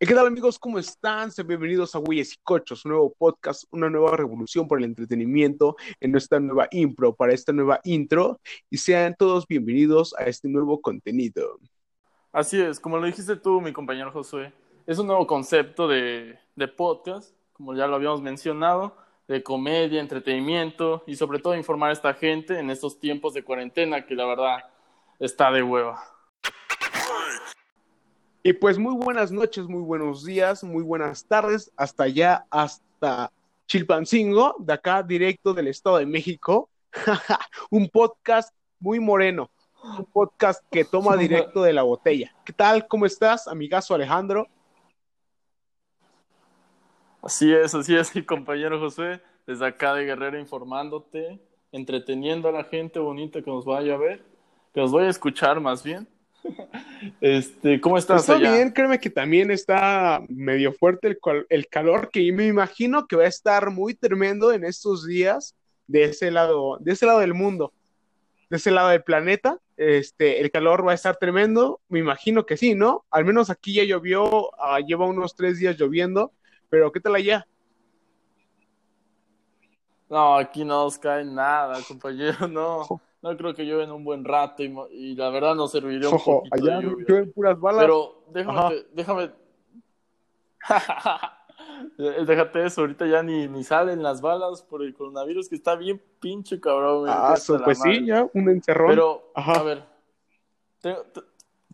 ¿Qué tal amigos? ¿Cómo están? Sean bienvenidos a Güeyes y Cochos, un nuevo podcast, una nueva revolución por el entretenimiento en nuestra nueva impro, para esta nueva intro, y sean todos bienvenidos a este nuevo contenido. Así es, como lo dijiste tú, mi compañero Josué, es un nuevo concepto de, de podcast, como ya lo habíamos mencionado, de comedia, entretenimiento y sobre todo informar a esta gente en estos tiempos de cuarentena que la verdad está de hueva. Y pues muy buenas noches, muy buenos días, muy buenas tardes, hasta allá, hasta Chilpancingo, de acá directo del Estado de México. un podcast muy moreno, un podcast que toma directo de la botella. ¿Qué tal? ¿Cómo estás, amigazo Alejandro? Así es, así es, mi compañero José, desde acá de Guerrero informándote, entreteniendo a la gente bonita que nos vaya a ver, que nos vaya a escuchar más bien. Este, ¿cómo estás? Está bien, créeme que también está medio fuerte el, el, calor, que me imagino que va a estar muy tremendo en estos días de ese lado, de ese lado del mundo, de ese lado del planeta. Este, el calor va a estar tremendo, me imagino que sí, ¿no? Al menos aquí ya llovió, uh, lleva unos tres días lloviendo, pero ¿qué tal allá? No, aquí no nos cae nada, compañero, no no creo que llueva en un buen rato y, y la verdad no serviría un Ojo, poquito allá de lluvia. llueven puras balas. Pero déjame, déjame. Déjate eso, ahorita ya ni, ni salen las balas por el coronavirus, que está bien pinche cabrón. güey, ah, so, pues sí, ya, un encerrón. Pero, Ajá. a ver, tengo,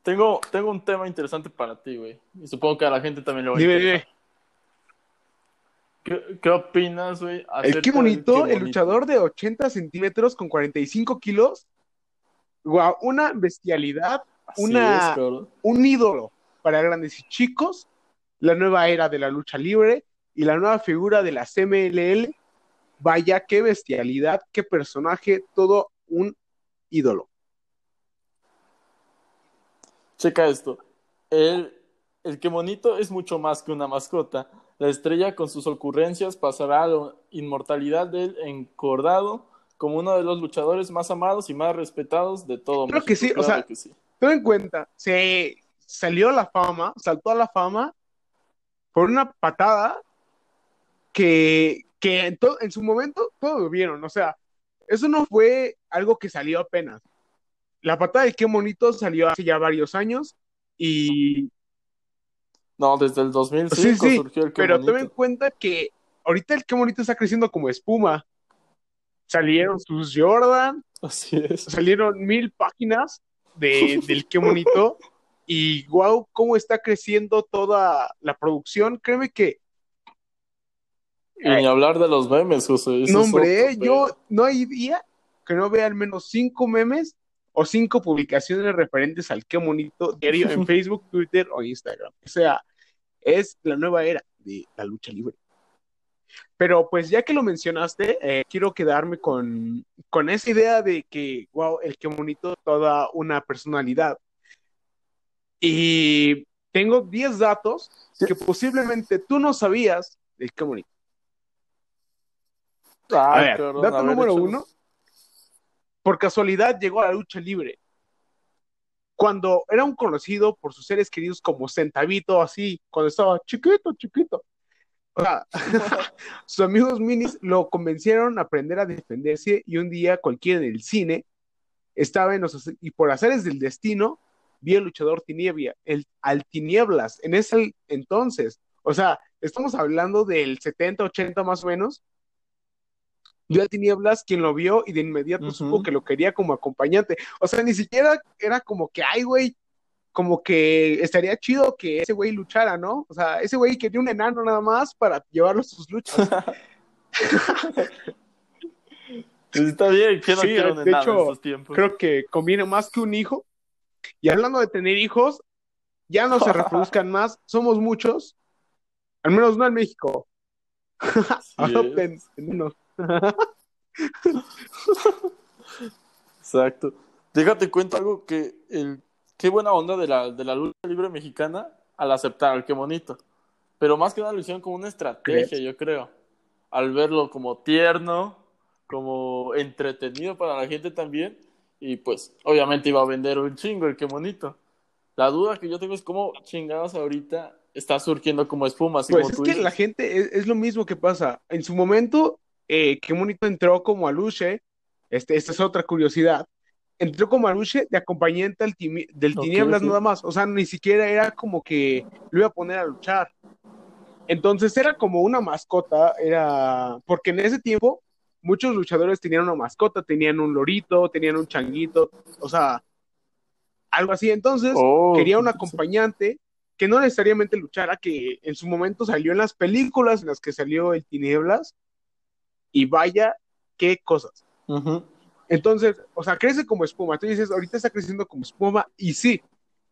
tengo, tengo un tema interesante para ti, güey. Y supongo que a la gente también le va a Dime, dime. ¿Qué, qué opinas, güey? Qué bonito, el Bonito? luchador de 80 centímetros con 45 kilos. Guau, una bestialidad, Así una- es, un ídolo para grandes y chicos, la nueva era de la lucha libre y la nueva figura de la CMLL. Vaya, qué bestialidad, qué personaje, todo un ídolo. Checa esto. El, el que monito es mucho más que una mascota. La estrella con sus ocurrencias pasará a la inmortalidad del encordado como uno de los luchadores más amados y más respetados de todo Creo México. que sí, o Claro sea, que sí. Ten en cuenta, se salió a la fama, saltó a la fama por una patada que, que en, en su momento todos lo vieron. O sea, eso no fue algo que salió apenas. La patada de qué bonito salió hace ya varios años y No, desde el 2005 sí, sí, surgió el que pero ten en cuenta que ahorita el qué bonito está creciendo como espuma. Salieron sus Jordan, Así es. salieron mil páginas de, del qué bonito y wow, cómo está creciendo toda la producción. Créeme que, Y ni hablar de los memes, José. no hombre, yo no hay día que no vea al menos cinco memes o cinco publicaciones referentes al qué bonito diario en Facebook, Twitter o Instagram. O sea, es la nueva era de la lucha libre. Pero pues ya que lo mencionaste, eh, quiero quedarme con, con esa idea de que, wow, el que bonito toda una personalidad. Y tengo 10 datos que posiblemente tú no sabías del qué bonito. A ver, dato a ver, número échalos. uno. Por casualidad llegó a la lucha libre. Cuando era un conocido por sus seres queridos como Centavito, así, cuando estaba chiquito, chiquito. O sea, sus amigos minis lo convencieron a aprender a defenderse y un día cualquiera del cine estaba en los y por azares del destino vio el luchador Tiniebla, el al Tinieblas en ese entonces. O sea, estamos hablando del 70, 80 más o menos. Vio a Tinieblas quien lo vio y de inmediato supo que lo quería como acompañante. O sea, ni siquiera era como que, ay, güey, como que estaría chido que ese güey luchara, ¿no? O sea, ese güey quería un enano nada más para llevarlo a sus luchas. Pues está bien, ¿quién no Sí, quiere un de enano hecho, en estos tiempos? Creo que conviene más que un hijo. Y hablando de tener hijos, ya no se reproduzcan más, somos muchos, al menos no en México. Adopten es. enanos. Exacto. Déjate cuento algo que el qué buena onda de la, de la lucha libre mexicana al aceptar qué bonito. Pero más que nada lo hicieron como una estrategia, yo creo. Al verlo como tierno, como entretenido para la gente también. Y pues, obviamente iba a vender un chingo el qué bonito. La duda que yo tengo es cómo chingados ahorita está surgiendo como espuma. Así Pues como es tú que dices. la gente, es, es lo mismo que pasa. En su momento, eh, qué bonito entró como Aluche, este, esta es otra curiosidad, entró como Aluche de acompañante al timi- del Ok, Tinieblas nada más, o sea, ni siquiera era como que lo iba a poner a luchar. Entonces era como una mascota, era, porque en ese tiempo muchos luchadores tenían una mascota, tenían un lorito, tenían un changuito, o sea, algo así. Entonces Oh, quería un acompañante que no necesariamente luchara, que en su momento salió en las películas en las que salió el Tinieblas, y vaya, qué cosas. Entonces, o sea, crece como espuma. Tú dices, ahorita está creciendo como espuma, y sí,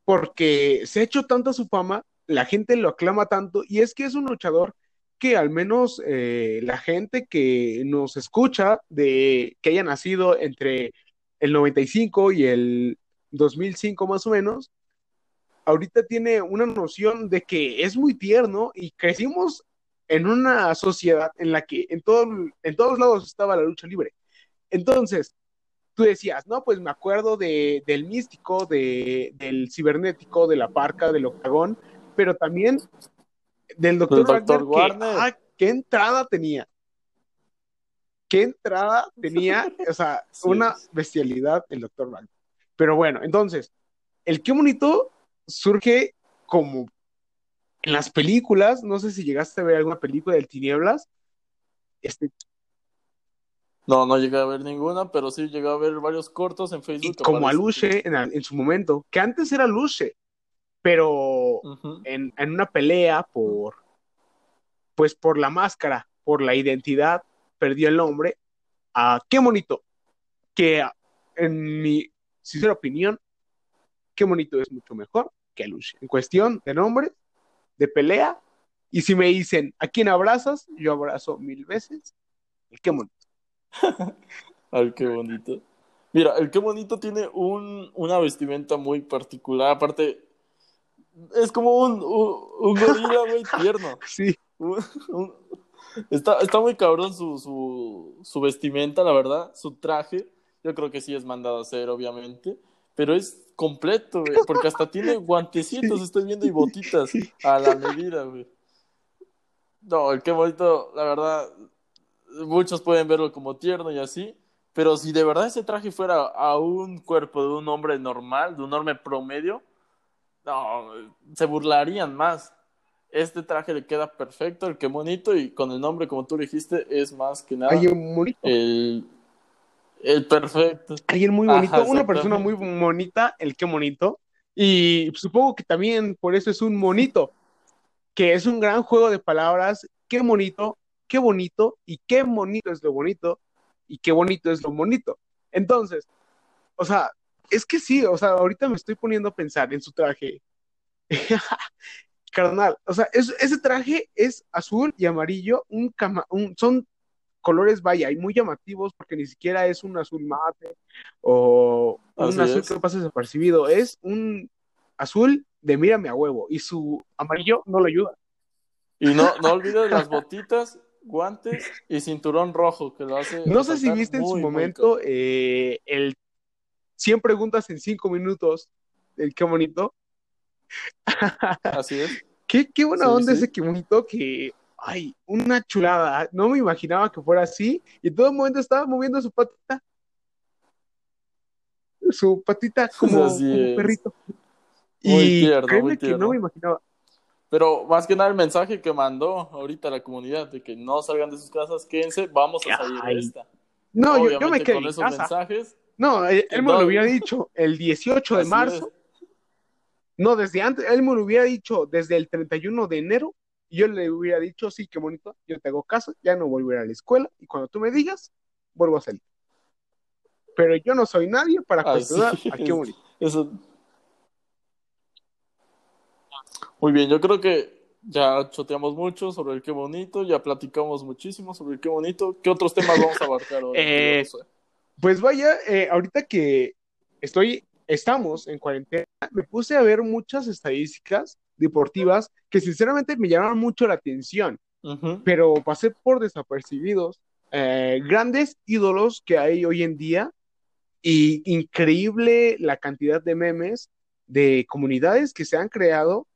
porque se ha hecho tanta su fama, la gente lo aclama tanto, y es que es un luchador que al menos eh, la gente que nos escucha, de que haya nacido entre el 95 y el 2005 más o menos, ahorita tiene una noción de que es muy tierno y crecimos en una sociedad en la que en, todo, en todos lados estaba la lucha libre. Entonces, tú decías, no, pues me acuerdo de, del místico, de, del cibernético, de la parca, del octagón, pero también del doctor. Wagner, que, Warner. ah, qué entrada tenía. Qué entrada tenía, o sea, Sí. una bestialidad el doctor Wagner. Pero bueno, entonces, el qué bonito surge como en las películas, no sé si llegaste a ver alguna película del Tinieblas, este, No, no llegué a ver ninguna, pero sí llegué a ver varios cortos en Facebook. como a. Luche en, en su momento, que antes era Luche, pero en, en una pelea por, pues por la máscara, por la identidad, perdió el nombre a qué bonito, que en mi sincera opinión, qué bonito es mucho mejor que Luche. En cuestión de nombre, de pelea, y si me dicen, ¿a quién abrazas? Yo abrazo mil veces. El qué bonito. Ay, qué bonito. Mira, el qué bonito tiene un, una vestimenta muy particular. Aparte, es como un, un, un gorila, güey, tierno. Sí, Un- un- está, está muy cabrón su, su, su vestimenta, la verdad. Su traje. Yo creo que sí es mandado a hacer, obviamente. Pero es completo, güey. Porque hasta tiene guantecitos, Sí. estoy viendo, y botitas a la medida, güey. No, el qué bonito, la verdad, muchos pueden verlo como tierno y así, pero si de verdad ese traje fuera a un cuerpo de un hombre normal, de un hombre promedio, no, se burlarían más. Este traje le queda perfecto, el que bonito, y con el nombre, como tú dijiste, es más que nada alguien bonito. el, el perfecto. Alguien muy Ajá, bonito, una persona muy bonita, el qué bonito. Y supongo que también por eso es un monito, que es un gran juego de palabras. Qué bonito, qué bonito, y qué bonito es lo bonito, y qué bonito es lo bonito. Entonces, o sea, es que sí, o sea, ahorita me estoy poniendo a pensar en su traje. Carnal, o sea, es- ese traje es azul y amarillo, un, cama- un- son colores, vaya, y muy llamativos porque ni siquiera es un azul mate o un azul es. que pasa desapercibido, es un azul de mírame a huevo y su amarillo no lo ayuda. Y no, no olvides las botitas, guantes y cinturón rojo, que lo hace. No sé si viste en su momento eh, el 100 preguntas en 5 minutos, el qué bonito. Así es. Qué, qué buena Sí, onda sí. ese qué bonito que, ay, una chulada. No me imaginaba que fuera así y en todo momento estaba moviendo su patita. Su patita como, es. perrito. Muy y tierno, créeme muy que no me imaginaba. Pero más que nada el mensaje que mandó ahorita la comunidad de que no salgan de sus casas, quédense, vamos a salir Ay. de esta. No, yo, yo me quedé con en esos casa. mensajes. No, él, él me lo hubiera dicho el 18 de marzo. es. No, desde antes, él me lo hubiera dicho desde el 31 de enero. Y yo le hubiera dicho, sí, qué bonito, yo te hago caso, ya no volveré a la escuela. Y cuando tú me digas, vuelvo a salir. Pero yo no soy nadie para Así cuestionar a qué bonito. Eso. Muy bien, yo creo que ya choteamos mucho sobre el qué bonito, ya platicamos muchísimo sobre el qué bonito. ¿Qué otros temas vamos a abarcar hoy? Eh? Pues vaya, eh, ahorita que estoy, estamos en cuarentena, me puse a ver muchas estadísticas deportivas que sinceramente me llamaron mucho la atención, pero pasé por desapercibidos. Eh, grandes ídolos que hay hoy en día y increíble la cantidad de memes de comunidades que se han creado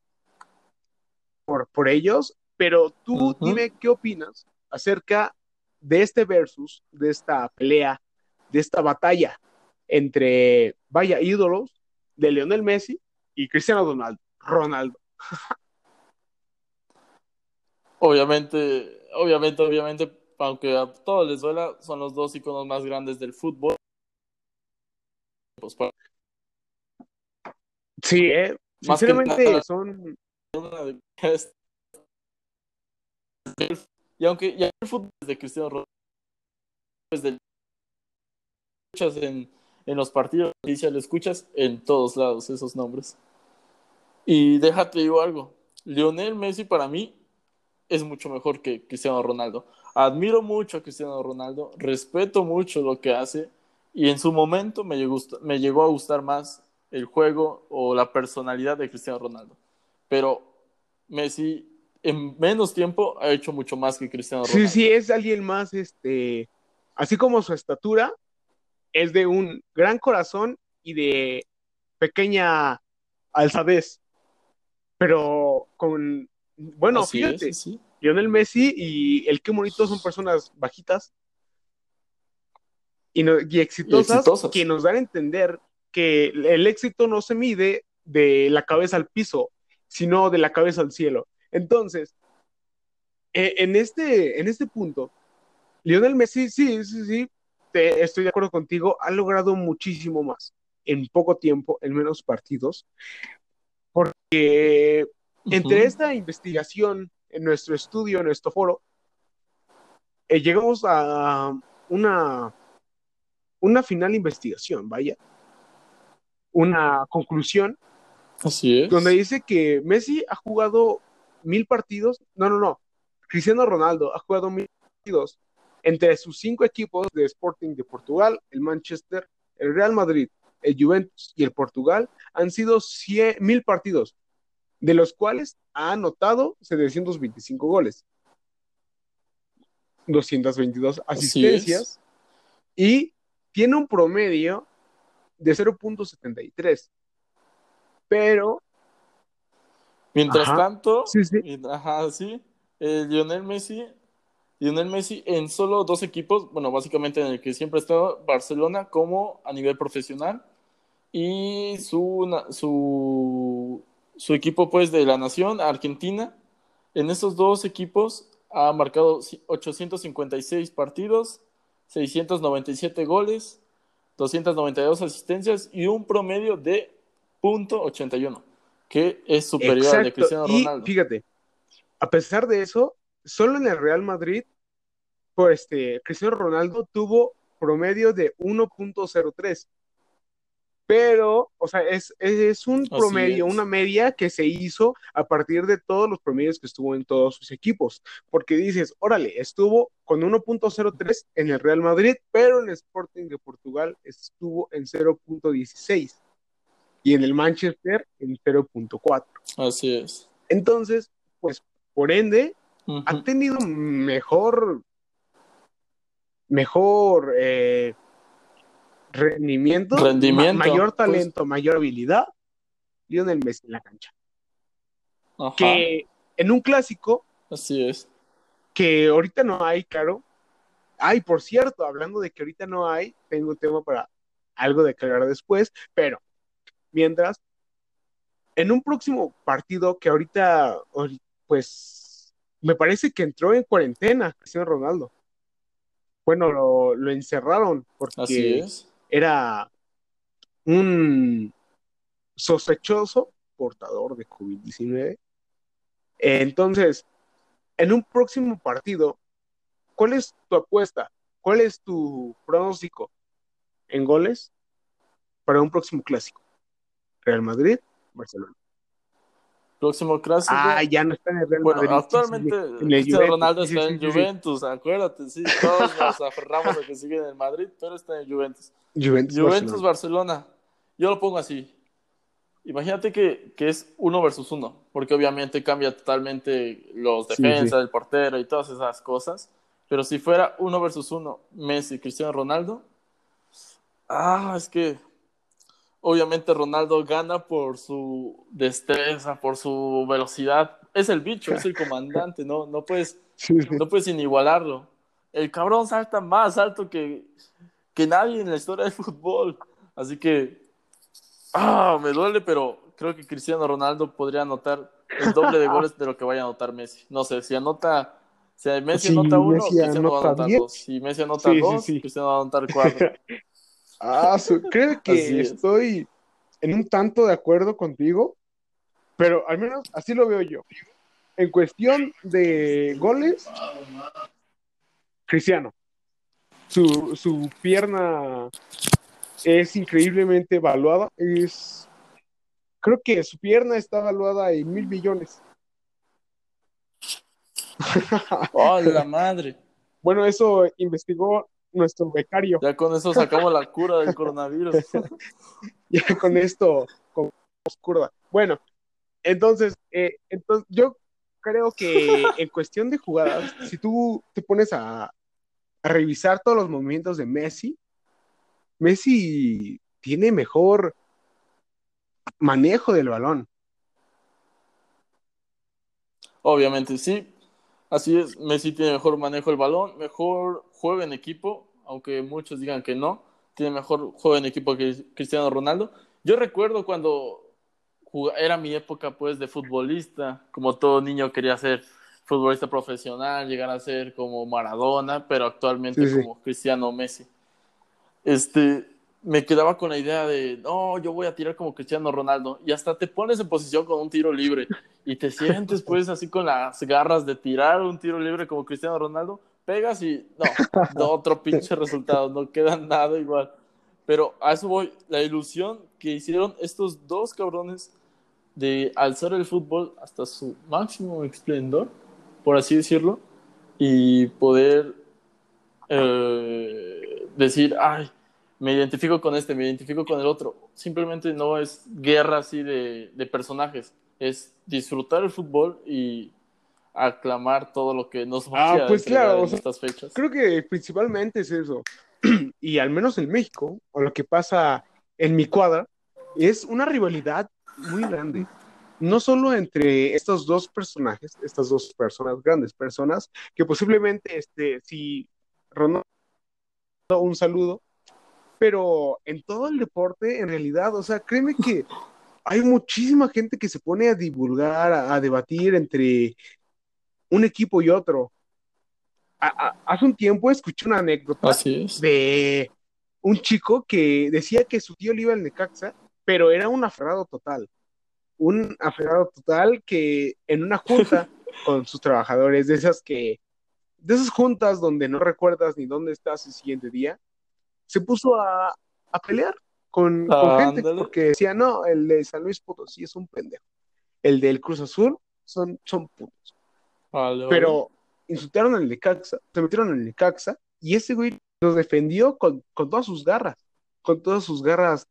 por, por ellos, pero tú dime qué opinas acerca de este versus, de esta pelea, de esta batalla entre, vaya, ídolos de Lionel Messi y Cristiano Ronaldo. Ronaldo. Obviamente, obviamente, obviamente, aunque a todos les duela, son los dos iconos más grandes del fútbol. Pues, para Sí, eh, Más sinceramente nada- son Y aunque ya el fútbol es de Cristiano Ronaldo, pues del- escuchas en, en los partidos, noticias, lo escuchas en todos lados esos nombres. Y déjate digo algo, Lionel Messi para mí es mucho mejor que Cristiano Ronaldo. Admiro mucho a Cristiano Ronaldo, respeto mucho lo que hace y en su momento me llegó, me llegó a gustar más el juego o la personalidad de Cristiano Ronaldo. Pero Messi en menos tiempo ha hecho mucho más que Cristiano Ronaldo. Sí, sí, es alguien más, este, así como su estatura, es de un gran corazón y de pequeña alzadez. Pero con, bueno, Así fíjate, es, sí. Lionel Messi y el Qué Bonito son personas bajitas y, no- y exitosas, Y exitosas. que nos dan a entender que el éxito no se mide de la cabeza al piso, sino de la cabeza al cielo. Entonces, eh, en, este, en este punto, Lionel Messi, sí, sí, sí, te- estoy de acuerdo contigo, ha logrado muchísimo más en poco tiempo, en menos partidos, porque entre esta investigación, en nuestro estudio, en nuestro foro, eh, llegamos a una, una final investigación, vaya, una conclusión, Así es. donde dice que Messi ha jugado mil partidos, no, no, no, Cristiano Ronaldo ha jugado mil partidos entre sus cinco equipos de Sporting de Portugal, el Manchester, el Real Madrid, el Juventus y el Portugal, han sido cien- mil partidos, de los cuales ha anotado 725 goles, 222 asistencias y tiene un promedio de 0.73. Pero, Mientras Ajá. tanto, Sí, sí. ajá, sí, eh, Lionel Messi, Lionel Messi en solo dos equipos, bueno, básicamente en el que siempre ha estado, Barcelona como a nivel profesional y su, su, su equipo pues de la nación, Argentina, en esos dos equipos ha marcado 856 partidos, 697 goles, 292 asistencias y un promedio de .81, que es superior al de Cristiano y Ronaldo. fíjate, a pesar de eso, solo en el Real Madrid, por este, Cristiano Ronaldo tuvo promedio de 1.03. Pero, o sea, es, es un Así promedio, es. una media que se hizo a partir de todos los promedios que estuvo en todos sus equipos. Porque dices, órale, estuvo con 1.03 en el Real Madrid, pero en el Sporting de Portugal estuvo en 0.16 y en el Manchester en 0.4. Así es. Entonces, pues, por ende, Ujú. ha tenido mejor, mejor eh, rendimiento, Rendimiento, ma- mayor pues. talento, mayor habilidad, Lionel Messi en la cancha. Ajá, Que en un clásico, Así es. que ahorita no hay, claro. Ay, por cierto, hablando de que ahorita no hay, tengo un tema para algo de aclarar después, pero mientras, en un próximo partido que ahorita, ahori- pues, me parece que entró en cuarentena, Cristiano Ronaldo. Bueno, lo, lo encerraron Así porque es. Era un sospechoso portador de COVID-19. Entonces, en un próximo partido, ¿cuál es tu apuesta? ¿Cuál es tu pronóstico en goles para un próximo clásico? Real Madrid, Barcelona. Próximo clásico. Ah, ya no está en el Real Bueno, Madrid. actualmente en el Cristiano Juventus, Ronaldo está sí, en sí. Juventus, acuérdate, sí, todos nos aferramos a que sigue en el Madrid, pero está en Juventus. Juventus, Juventus, Barcelona. Barcelona. Yo lo pongo así. Imagínate que, que es uno versus uno, porque obviamente cambia totalmente los defensas, el portero y todas esas cosas. Pero si fuera uno versus uno, Messi, Cristiano Ronaldo, ah, es que obviamente Ronaldo gana por su destreza, por su velocidad es el bicho, es el comandante, no, no puedes, no puedes inigualarlo. El cabrón salta más alto que, que nadie en la historia del fútbol. Así que, ah, me duele, pero creo que Cristiano Ronaldo podría anotar el doble de goles de lo que vaya a anotar Messi. No sé, si anota, si Messi anota uno, Cristiano va a anotar dos. Si Messi anota dos, Cristiano va a anotar cuatro. ah, creo que estoy en un tanto de acuerdo contigo, pero al menos así lo veo yo. En cuestión de goles, Cristiano. Su, su pierna es increíblemente evaluada. Es, creo que su pierna está evaluada en mil millones. ¡Oh, la madre! Bueno, eso investigó nuestro becario. Ya con eso sacamos la cura del coronavirus. ya con esto, con curva. Bueno, entonces, eh, entonces, yo creo que en cuestión de jugadas, si tú te pones a, a revisar todos los movimientos de Messi, Messi tiene mejor manejo del balón. Obviamente, sí. Así es, Messi tiene mejor manejo del balón, mejor juego en equipo, aunque muchos digan que no. Tiene mejor juego en equipo que Cristiano Ronaldo. Yo recuerdo cuando era mi época pues de futbolista, como todo niño quería ser futbolista profesional, llegar a ser como Maradona, pero actualmente como Cristiano Messi este, me quedaba con la idea de, no, yo voy a tirar como Cristiano Ronaldo. Y hasta te pones en posición con un tiro libre y te sientes pues así con las garras de tirar un tiro libre como Cristiano Ronaldo, pegas y no, otro pinche resultado, no queda nada igual. Pero a eso voy, la ilusión que hicieron estos dos cabrones de alzar el fútbol hasta su máximo esplendor, por así decirlo, y poder eh, decir, ay, me identifico con este, me identifico con el otro. Simplemente no es guerra así de, personajes, es disfrutar el fútbol y aclamar todo lo que nos va ah, pues claro, en estas fechas. Creo que principalmente es eso. y al menos en México, o lo que pasa en mi cuadra, es una rivalidad muy grande. No solo entre estos dos personajes, estas dos personas, grandes personas, que posiblemente, este, si Ronaldo, un saludo, pero en todo el deporte, en realidad, o sea, créeme que hay muchísima gente que se pone a divulgar, a, debatir entre un equipo y otro. hace un tiempo escuché una anécdota de un chico que decía que su tío le iba al Necaxa, pero era un aferrado total. Un aferrado total que en una junta con sus trabajadores, de esas que, de esas juntas donde no recuerdas ni dónde estás el siguiente día, se puso a, pelear con, gente porque decía, no, el de San Luis Potosí es un pendejo. El del Cruz Azul son, son putos. Pero insultaron al Necaxa, se metieron al Necaxa y ese güey los defendió con, todas sus garras, con todas sus garras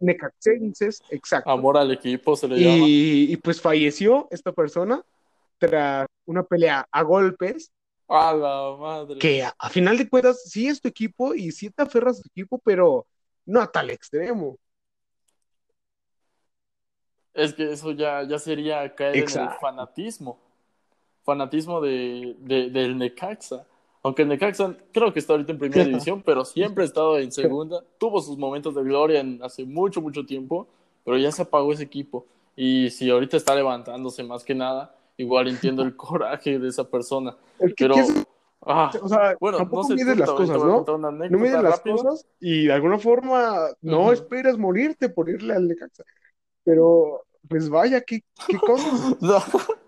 necaxenses, exacto. Amor al equipo se le llama. Y pues falleció esta persona tras una pelea a golpes a la madre. Que a, final de cuentas, sí es tu equipo y sí te aferras a tu equipo, pero no a tal extremo. Es que eso ya, ya sería caer en el fanatismo. Fanatismo de, del Necaxa. Aunque el Necaxa creo que está ahorita en primera división, pero siempre ha estado en segunda. Tuvo sus momentos de gloria en, hace mucho, mucho tiempo, pero ya se apagó ese equipo. Y si ahorita está levantándose más que nada, igual entiendo el coraje de esa persona. pero, ah, o sea, bueno, no se mides las cosas, ¿no? No mides las cosas y de alguna forma no esperas morirte por irle al Necaxa. Pero, pues vaya, qué, qué cosas.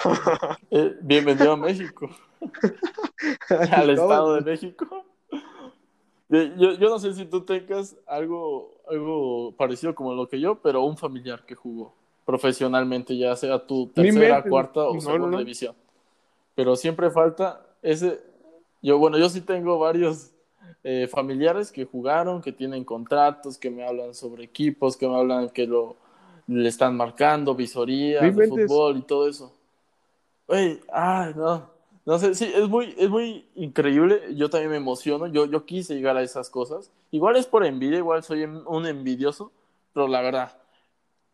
Eh, bienvenido a México. al Estado de México. Yo, yo, no sé si tú tengas algo, algo parecido como lo que yo, pero un familiar que jugó profesionalmente, ya sea tu tercera, cuarta o segunda división. Pero siempre falta ese. Yo, bueno, yo sí tengo varios eh, familiares que jugaron, que tienen contratos, que me hablan sobre equipos, que me hablan que lo le están marcando, visoría, fútbol y todo eso. Oye, ay, no. No sé, sí, es muy, es muy increíble. Yo también me emociono. Yo, yo quise llegar a esas cosas. Igual es por envidia, igual soy un envidioso, pero la verdad,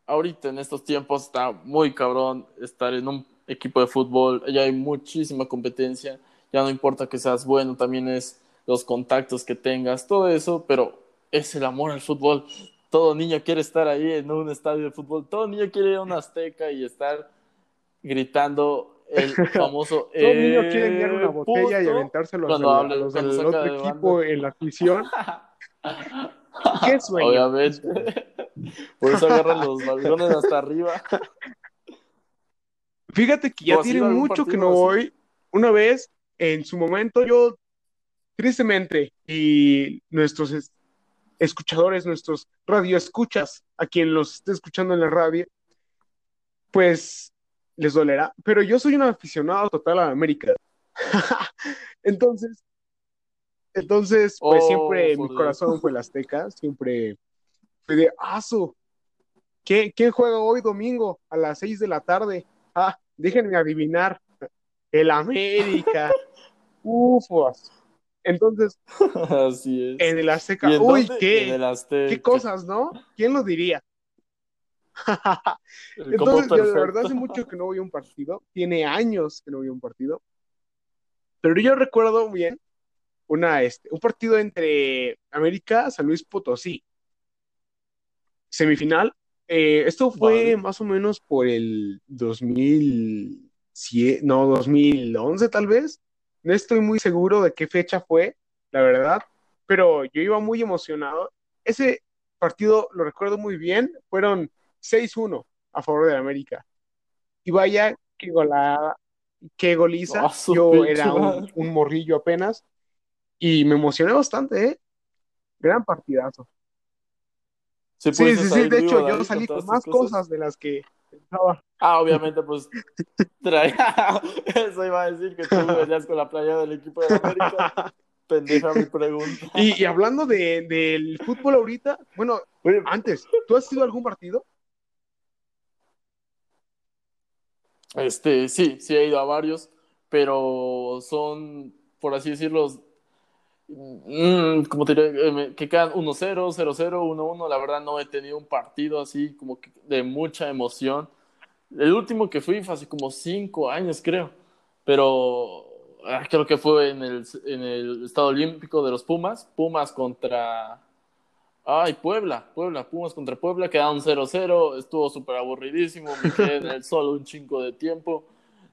ahorita en estos tiempos está muy cabrón estar en un equipo de fútbol, ya hay muchísima competencia, ya no importa que seas bueno, también es los contactos que tengas, todo eso, pero es el amor al fútbol. Todo niño quiere estar ahí en un estadio de fútbol, todo niño quiere ir a una azteca y estar gritando el famoso. todo niño quiere enviar una botella y aventárselo a los, del otro equipo en la afición. ¿Qué sueño? Obviamente. Por eso agarran los balones hasta arriba. Fíjate que ya tiene mucho que no voy. Una vez, en su momento, yo, tristemente, y nuestros escuchadores, nuestros radioescuchas, a quien los esté escuchando en la radio, pues les dolerá. Pero yo soy un aficionado total a América. entonces, entonces, pues oh, siempre mi corazón fue el Azteca, siempre fue de aso. ¿Quién, ¿Quién juega hoy domingo a las seis de la tarde? Ah, déjenme adivinar. El América. Ufos. Entonces, Así es. en el Azteca, uy, qué, qué cosas, ¿no? ¿Quién lo diría? Entonces, yo de verdad hace mucho que no voy a un partido, tiene años que no voy a un partido, pero yo recuerdo bien una, este, un partido entre América, San Luis Potosí, semifinal. Eh, esto fue más o menos por el 2007, no, 2011 tal vez. No estoy muy seguro de qué fecha fue, la verdad, pero yo iba muy emocionado. Ese partido lo recuerdo muy bien, fueron 6-1 a favor de América. Y vaya, qué golada, qué goliza. Ah, yo era un, morrillo apenas y me emocioné bastante, ¿eh? Gran partidazo. Sí, sí, sí, de hecho yo salí con más cosas? de las que pensaba. Ah, obviamente, pues traía, eso iba a decir que tú venías con la playa del equipo de América. Pendeja mi pregunta. Y, hablando de, del fútbol ahorita, bueno, antes, ¿tú has ido a algún partido? Este, sí, sí he ido a varios, pero son, por así decirlo, como te eh, que quedan 1-0, 0-0, 1-1. La verdad no he tenido un partido así como que de mucha emoción. El último que fui fue hace como 5 años, creo, pero ah, creo que fue en el, en el Estado Olímpico de los Pumas, Pumas contra Ay, Puebla, Puebla, Pumas contra Puebla, quedaron 0-0, estuvo súper aburridísimo, me quedé en el sol un chingo de tiempo,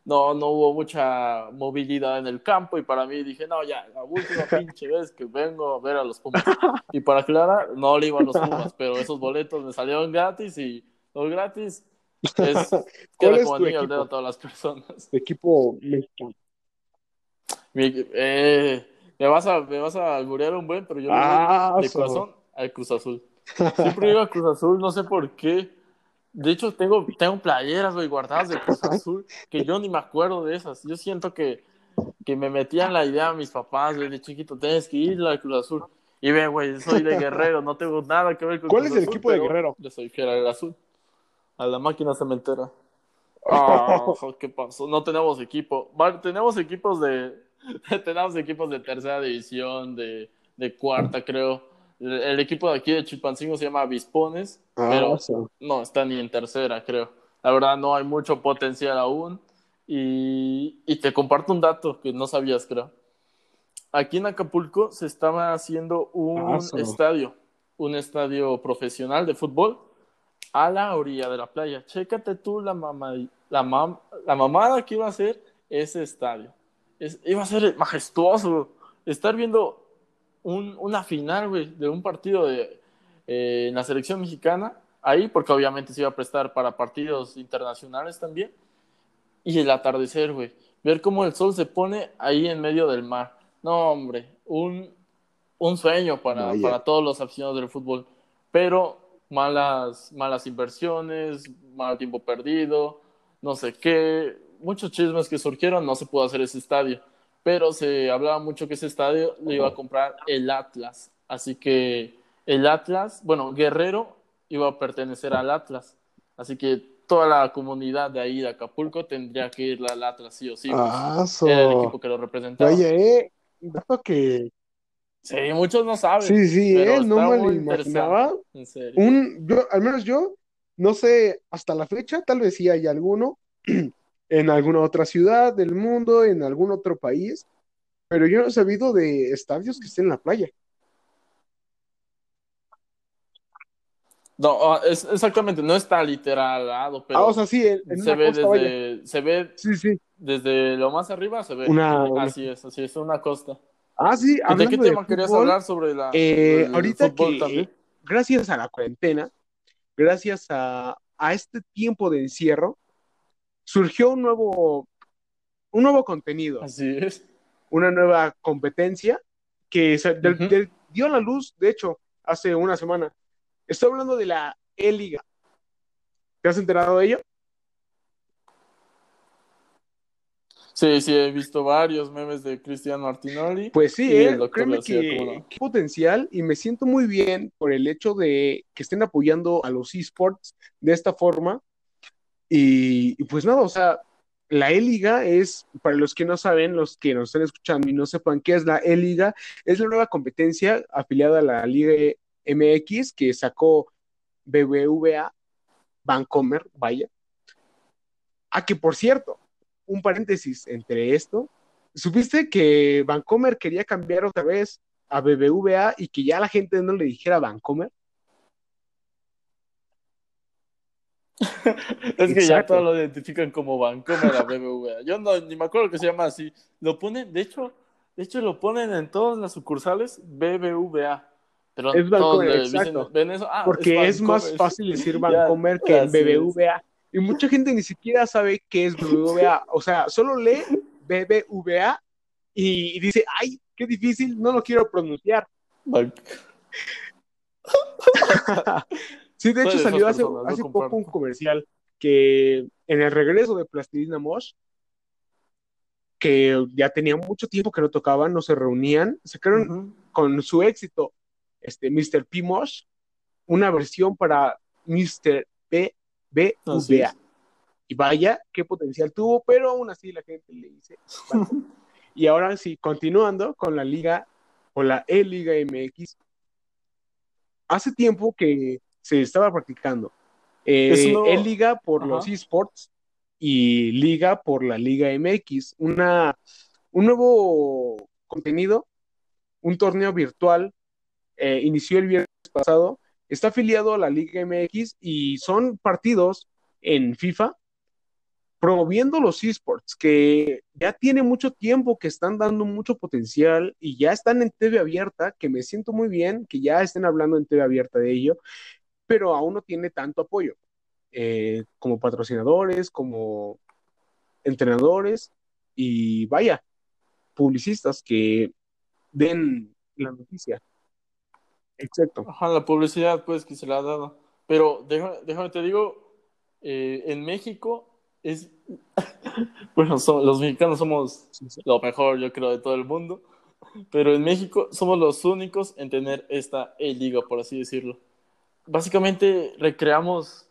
no, no hubo mucha movilidad en el campo y para mí dije, no, ya, la última pinche vez que vengo a ver a los Pumas. Y para aclarar, no le iba a los Pumas, pero esos boletos me salieron gratis y los gratis es queda como anillo al dedo a todas las personas. equipo mexicano? Eh, me vas a, me vas a alburear un buen, pero yo ah, de corazón al Cruz Azul. Siempre iba a Cruz Azul, no sé por qué. De hecho, tengo, tengo playeras, güey, guardadas de Cruz Azul, que yo ni me acuerdo de esas. Yo siento que, que me metían la idea a mis papás, güey, de chiquito, tienes que ir al Cruz Azul. Y ve, güey, soy de Guerrero, no tengo nada que ver con ¿Cuál es el equipo de Guerrero? Yo soy al azul. A la máquina cementera. Ah, ¿qué pasó? No tenemos equipo. Tenemos equipos de. tenemos equipos de tercera división, de, de cuarta, creo el equipo de aquí de Chilpancingo se llama Vispones, ah, pero no está ni en tercera, creo. La verdad no hay mucho potencial aún. Y, te comparto un dato que no sabías, creo. Aquí en Acapulco se estaba haciendo un ah, estadio, un estadio profesional de fútbol a la orilla de la playa. Chécate tú la, mamá, la, la mamada que iba a hacer ese estadio. iba a ser majestuoso. Estar viendo una final, güey, de un partido de, eh, en la selección mexicana, ahí, porque obviamente se iba a prestar para partidos internacionales también. Y el atardecer, güey. Ver cómo el sol se pone ahí en medio del mar. No, hombre, un, un sueño para, para todos los aficionados del fútbol. Pero malas, malas inversiones, mal tiempo perdido, no sé qué. Muchos chismes que surgieron, no se pudo hacer ese estadio pero se hablaba mucho que ese estadio lo iba a comprar el Atlas. Así que el Atlas, bueno, Guerrero iba a pertenecer al Atlas. Así que toda la comunidad de ahí de Acapulco tendría que ir al Atlas, sí o sí. Ah, Era el equipo que lo representaba. Oye, eh, que. Sí, muchos no saben. Sí, sí, eh, no me lo imaginaba. Un, yo, al menos yo, no sé, hasta la fecha, tal vez sí hay alguno en alguna otra ciudad del mundo, en algún otro país, pero yo no he sabido de estadios que estén en la playa. No, ah, es, exactamente, no está literal al lado, pero Ah, o sea, sí, en, en se ve vaya. desde, se ve Sí, sí. desde lo más arriba, se ve. Una- Así es, así es, una costa. Ah, sí, ¿De qué hablando de tema querías fútbol, hablar sobre la eh, ahorita fútbol que también? gracias a la cuarentena, gracias a, a este tiempo de encierro, surgió un nuevo, un nuevo contenido, Así es. una nueva competencia que se- del- Ujú. del- dio a la luz, de hecho, hace una semana. Estoy hablando de la E-Liga. ¿Te has enterado de ello? Sí, sí, he visto varios memes de Cristiano Martinoli. Pues sí, eh, créeme García, que qué potencial y me siento muy bien por el hecho de que estén apoyando a los esports de esta forma. Y, pues nada, o sea, la E-Liga es, para los que no saben, los que nos están escuchando y no sepan qué es la E-Liga, es la nueva competencia afiliada a la Liga MX que sacó BBVA, Bancomer, vaya. Ah, que por cierto, un paréntesis entre esto, ¿supiste que Bancomer quería cambiar otra vez a BBVA y que ya la gente no le dijera Bancomer? Es que ya todos lo identifican como Bancomer a BBVA. Yo no, ni me acuerdo que se llama así. Lo ponen, de hecho, de hecho lo ponen en todas las sucursales BBVA. Pero Es Bancomer, dicen, exacto. ven eso, ah, Porque es, más fácil decir Ya, Bancomer que es. BBVA. Y mucha gente ni siquiera sabe qué es BBVA. O sea, solo lee BBVA y, y dice, ay, qué difícil, no lo quiero pronunciar. Sí, de hecho salió hace, personas, poco un comercial que en el regreso de Plastilina Mosh, que ya tenía mucho tiempo que no tocaban, no se reunían, sacaron con su éxito, este Mr. P. Mosh, una versión para Mr. BBVA. es. Y vaya, qué potencial tuvo, pero aún así la gente le dice. Y ahora sí, continuando con la liga o la E-Liga MX, hace tiempo que se estaba practicando. Eh, E-Liga por Ajá. los esports y Liga por la Liga MX. Una, un nuevo contenido, un torneo virtual, eh, inició el viernes pasado, está afiliado a la Liga MX y son partidos en FIFA promoviendo los esports, que ya tiene mucho tiempo que están dando mucho potencial y ya están en TV abierta, que me siento muy bien que ya estén hablando en TV abierta de ello, pero aún no tiene tanto apoyo, eh, como patrocinadores, como entrenadores y vaya, publicistas que den la noticia. Exacto. Ajá, la publicidad, pues, que se le ha dado. Pero déjame, déjame te digo, eh, en México es... bueno, so- los mexicanos somos Sí, sí. lo mejor, yo creo, de todo el mundo. Pero en México somos los únicos en tener esta E-Liga, por así decirlo. Básicamente recreamos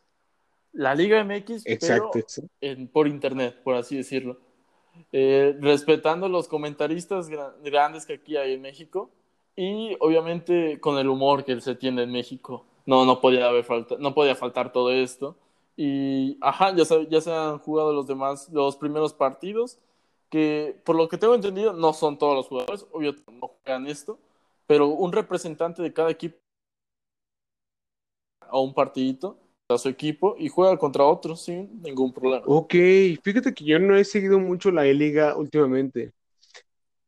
la Liga MX, Exacto, pero en- por internet, por así decirlo. Eh, respetando los comentaristas gra- grandes que aquí hay en México y obviamente con el humor que se tiene en México. No, no podía haber falta, no podía faltar todo esto. Y ajá, ya se, ya se han jugado los demás, los primeros partidos, que por lo que tengo entendido no son todos los jugadores, obvio no juegan esto, pero un representante de cada equipo a un partidito a su equipo y juega contra otros sin ningún problema. Ok, fíjate que yo no he seguido mucho la E-Liga últimamente.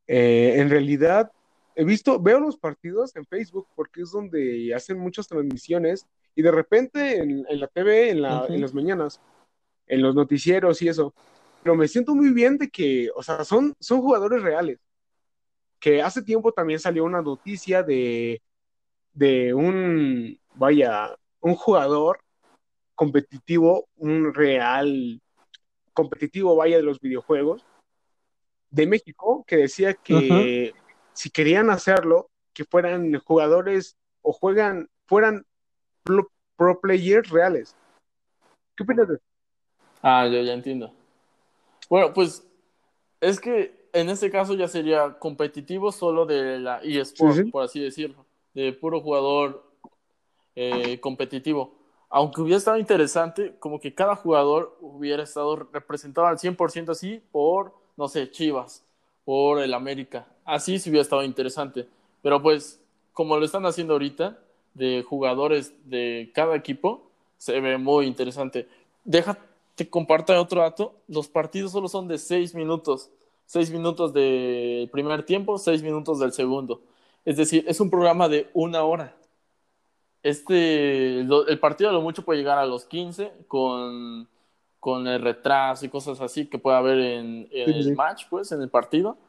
Eh, en realidad, he visto, veo los partidos en Facebook porque es donde hacen muchas transmisiones y de repente en, en la TV, en, la, en las mañanas, en los noticieros y eso. Pero me siento muy bien de que, o sea, son, son jugadores reales. Que hace tiempo también salió una noticia de, de un, vaya, un jugador competitivo, un real competitivo, vaya, de los videojuegos de México, que decía que si querían hacerlo, que fueran jugadores o juegan, fueran pro, pro players reales. ¿Qué opinas de eso? Ah, yo ya entiendo. Bueno, pues es que en este caso ya sería competitivo solo de la eSport, Sí, sí. por así decirlo, de puro jugador eh, competitivo. aunque hubiera estado interesante, como que cada jugador hubiera estado representado al 100% así por, no sé, Chivas, por el América. Así sí hubiera estado interesante. Pero pues, como lo están haciendo ahorita, de jugadores de cada equipo, se ve muy interesante. Déjate comparta otro dato. Los partidos solo son de seis minutos. Seis minutos del primer tiempo, seis minutos del segundo. Es decir, es un programa de una hora. Este, el partido a lo mucho puede llegar a los 15 con, con el retraso y cosas así que puede haber en, el match, pues, en el partido.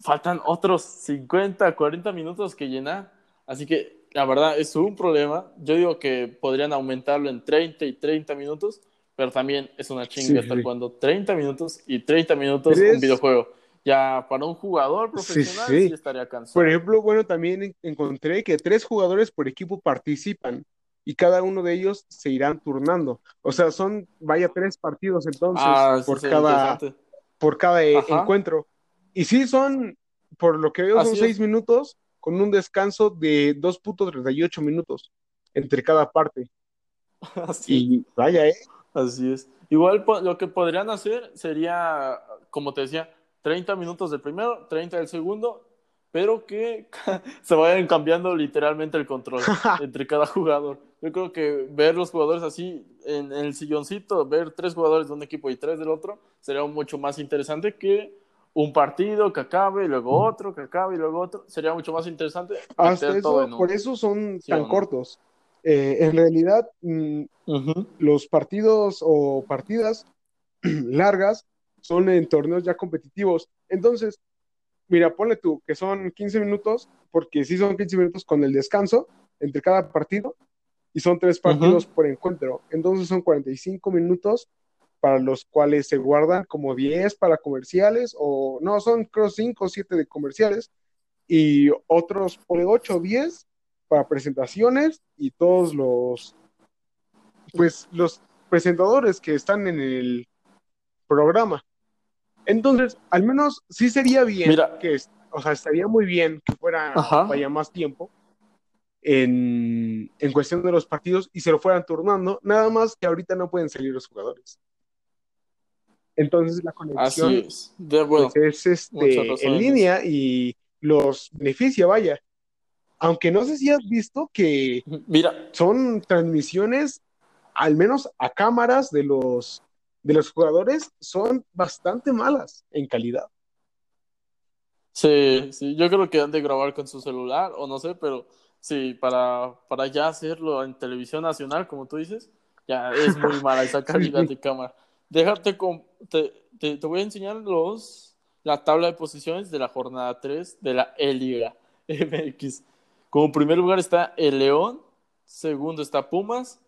Faltan otros 50, 40 minutos que llenar. Así que la verdad es un problema. Yo digo que podrían aumentarlo en 30 y 30 minutos, pero también es una chinga estar jugando 30 minutos y 30 minutos un videojuego. Ya para un jugador profesional sí, estaría cansado. Por ejemplo, bueno, también encontré que tres jugadores por equipo participan y cada uno de ellos se irán turnando. O sea, son, vaya, tres partidos entonces ah, por, cada, por cada encuentro. Y sí, son, por lo que veo, son seis minutos con un descanso de 2.38 minutos entre cada parte. Así. Y vaya, ¿eh? Así es. Igual lo que podrían hacer sería, como te decía, 30 minutos del primero, 30 del segundo, pero que se vayan cambiando literalmente el control entre cada jugador. Yo creo que ver los jugadores así en, el silloncito, ver tres jugadores de un equipo y tres del otro, sería mucho más interesante que un partido que acabe, y luego otro, que acabe y luego otro. Sería mucho más interesante. Hasta eso, por eso son tan cortos. Eh, en realidad, mm, los partidos o partidas largas son en torneos ya competitivos. Entonces, mira, ponle tú que son 15 minutos, porque sí son 15 minutos con el descanso entre cada partido, y son tres partidos por encuentro. Entonces son 45 minutos para los cuales se guardan como 10 para comerciales, o no, son creo 5 o 7 de comerciales, y otros por 8 o 10 para presentaciones y todos los, pues los presentadores que están en el programa. Entonces, al menos sí sería bien que, o sea, estaría muy bien que fuera vaya más tiempo en, en, cuestión de los partidos y se lo fueran turnando, nada más que ahorita no pueden salir los jugadores. Entonces la conexión es, de, pues, es este, en línea y los beneficia, vaya. Aunque no sé si has visto que Mira. son transmisiones, al menos a cámaras de los de los jugadores son bastante malas en calidad. Sí, sí, yo creo que han de grabar con su celular o no sé, pero sí, para, para ya hacerlo en televisión nacional, como tú dices, ya es muy mala esa calidad de cámara. Déjate con, te, te, voy a enseñar los, la tabla de posiciones de la jornada 3 de la E-Liga MX. Como primer lugar está el León, segundo está Pumas,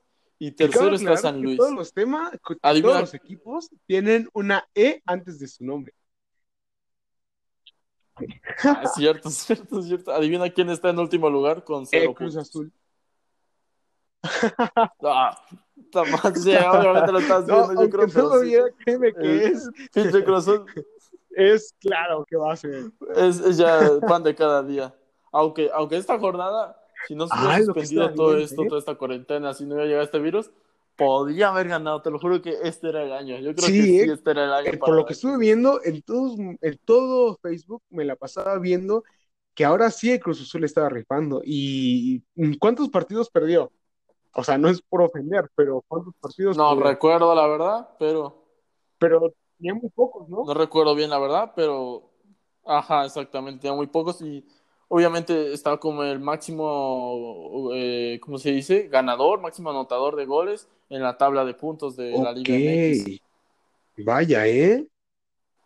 y tercero está San Luis. Todos los temas, todos los equipos tienen una E antes de su nombre. Ah, cierto, cierto, cierto. Adivina quién está en último lugar con cero e, Cruz Azul. ah, obviamente lo estás viendo, no, yo creo. Sí. créeme que es. Pinche Cruz Azul. Es claro que va a ser. Es, es ya pan de cada día. Aunque, aunque esta jornada si no se hubiera suspendido todo esto, toda esta cuarentena, si no hubiera llegado este virus, podría haber ganado. Te lo juro que este era el año. Yo creo que sí, este era el año. Eh, por lo que estuve viendo, en, todos, en todo Facebook me la pasaba viendo que ahora sí el Cruz Azul estaba rifando. ¿Y cuántos partidos perdió? O sea, no es por ofender, pero ¿cuántos partidos No recuerdo la verdad, pero. Pero tenía muy pocos, ¿no? No recuerdo bien la verdad, pero. Ajá, exactamente, tenía muy pocos y obviamente estaba como el máximo, eh, ¿cómo se dice? Ganador, máximo anotador de goles en la tabla de puntos de la Liga MX. Vaya, ¿eh?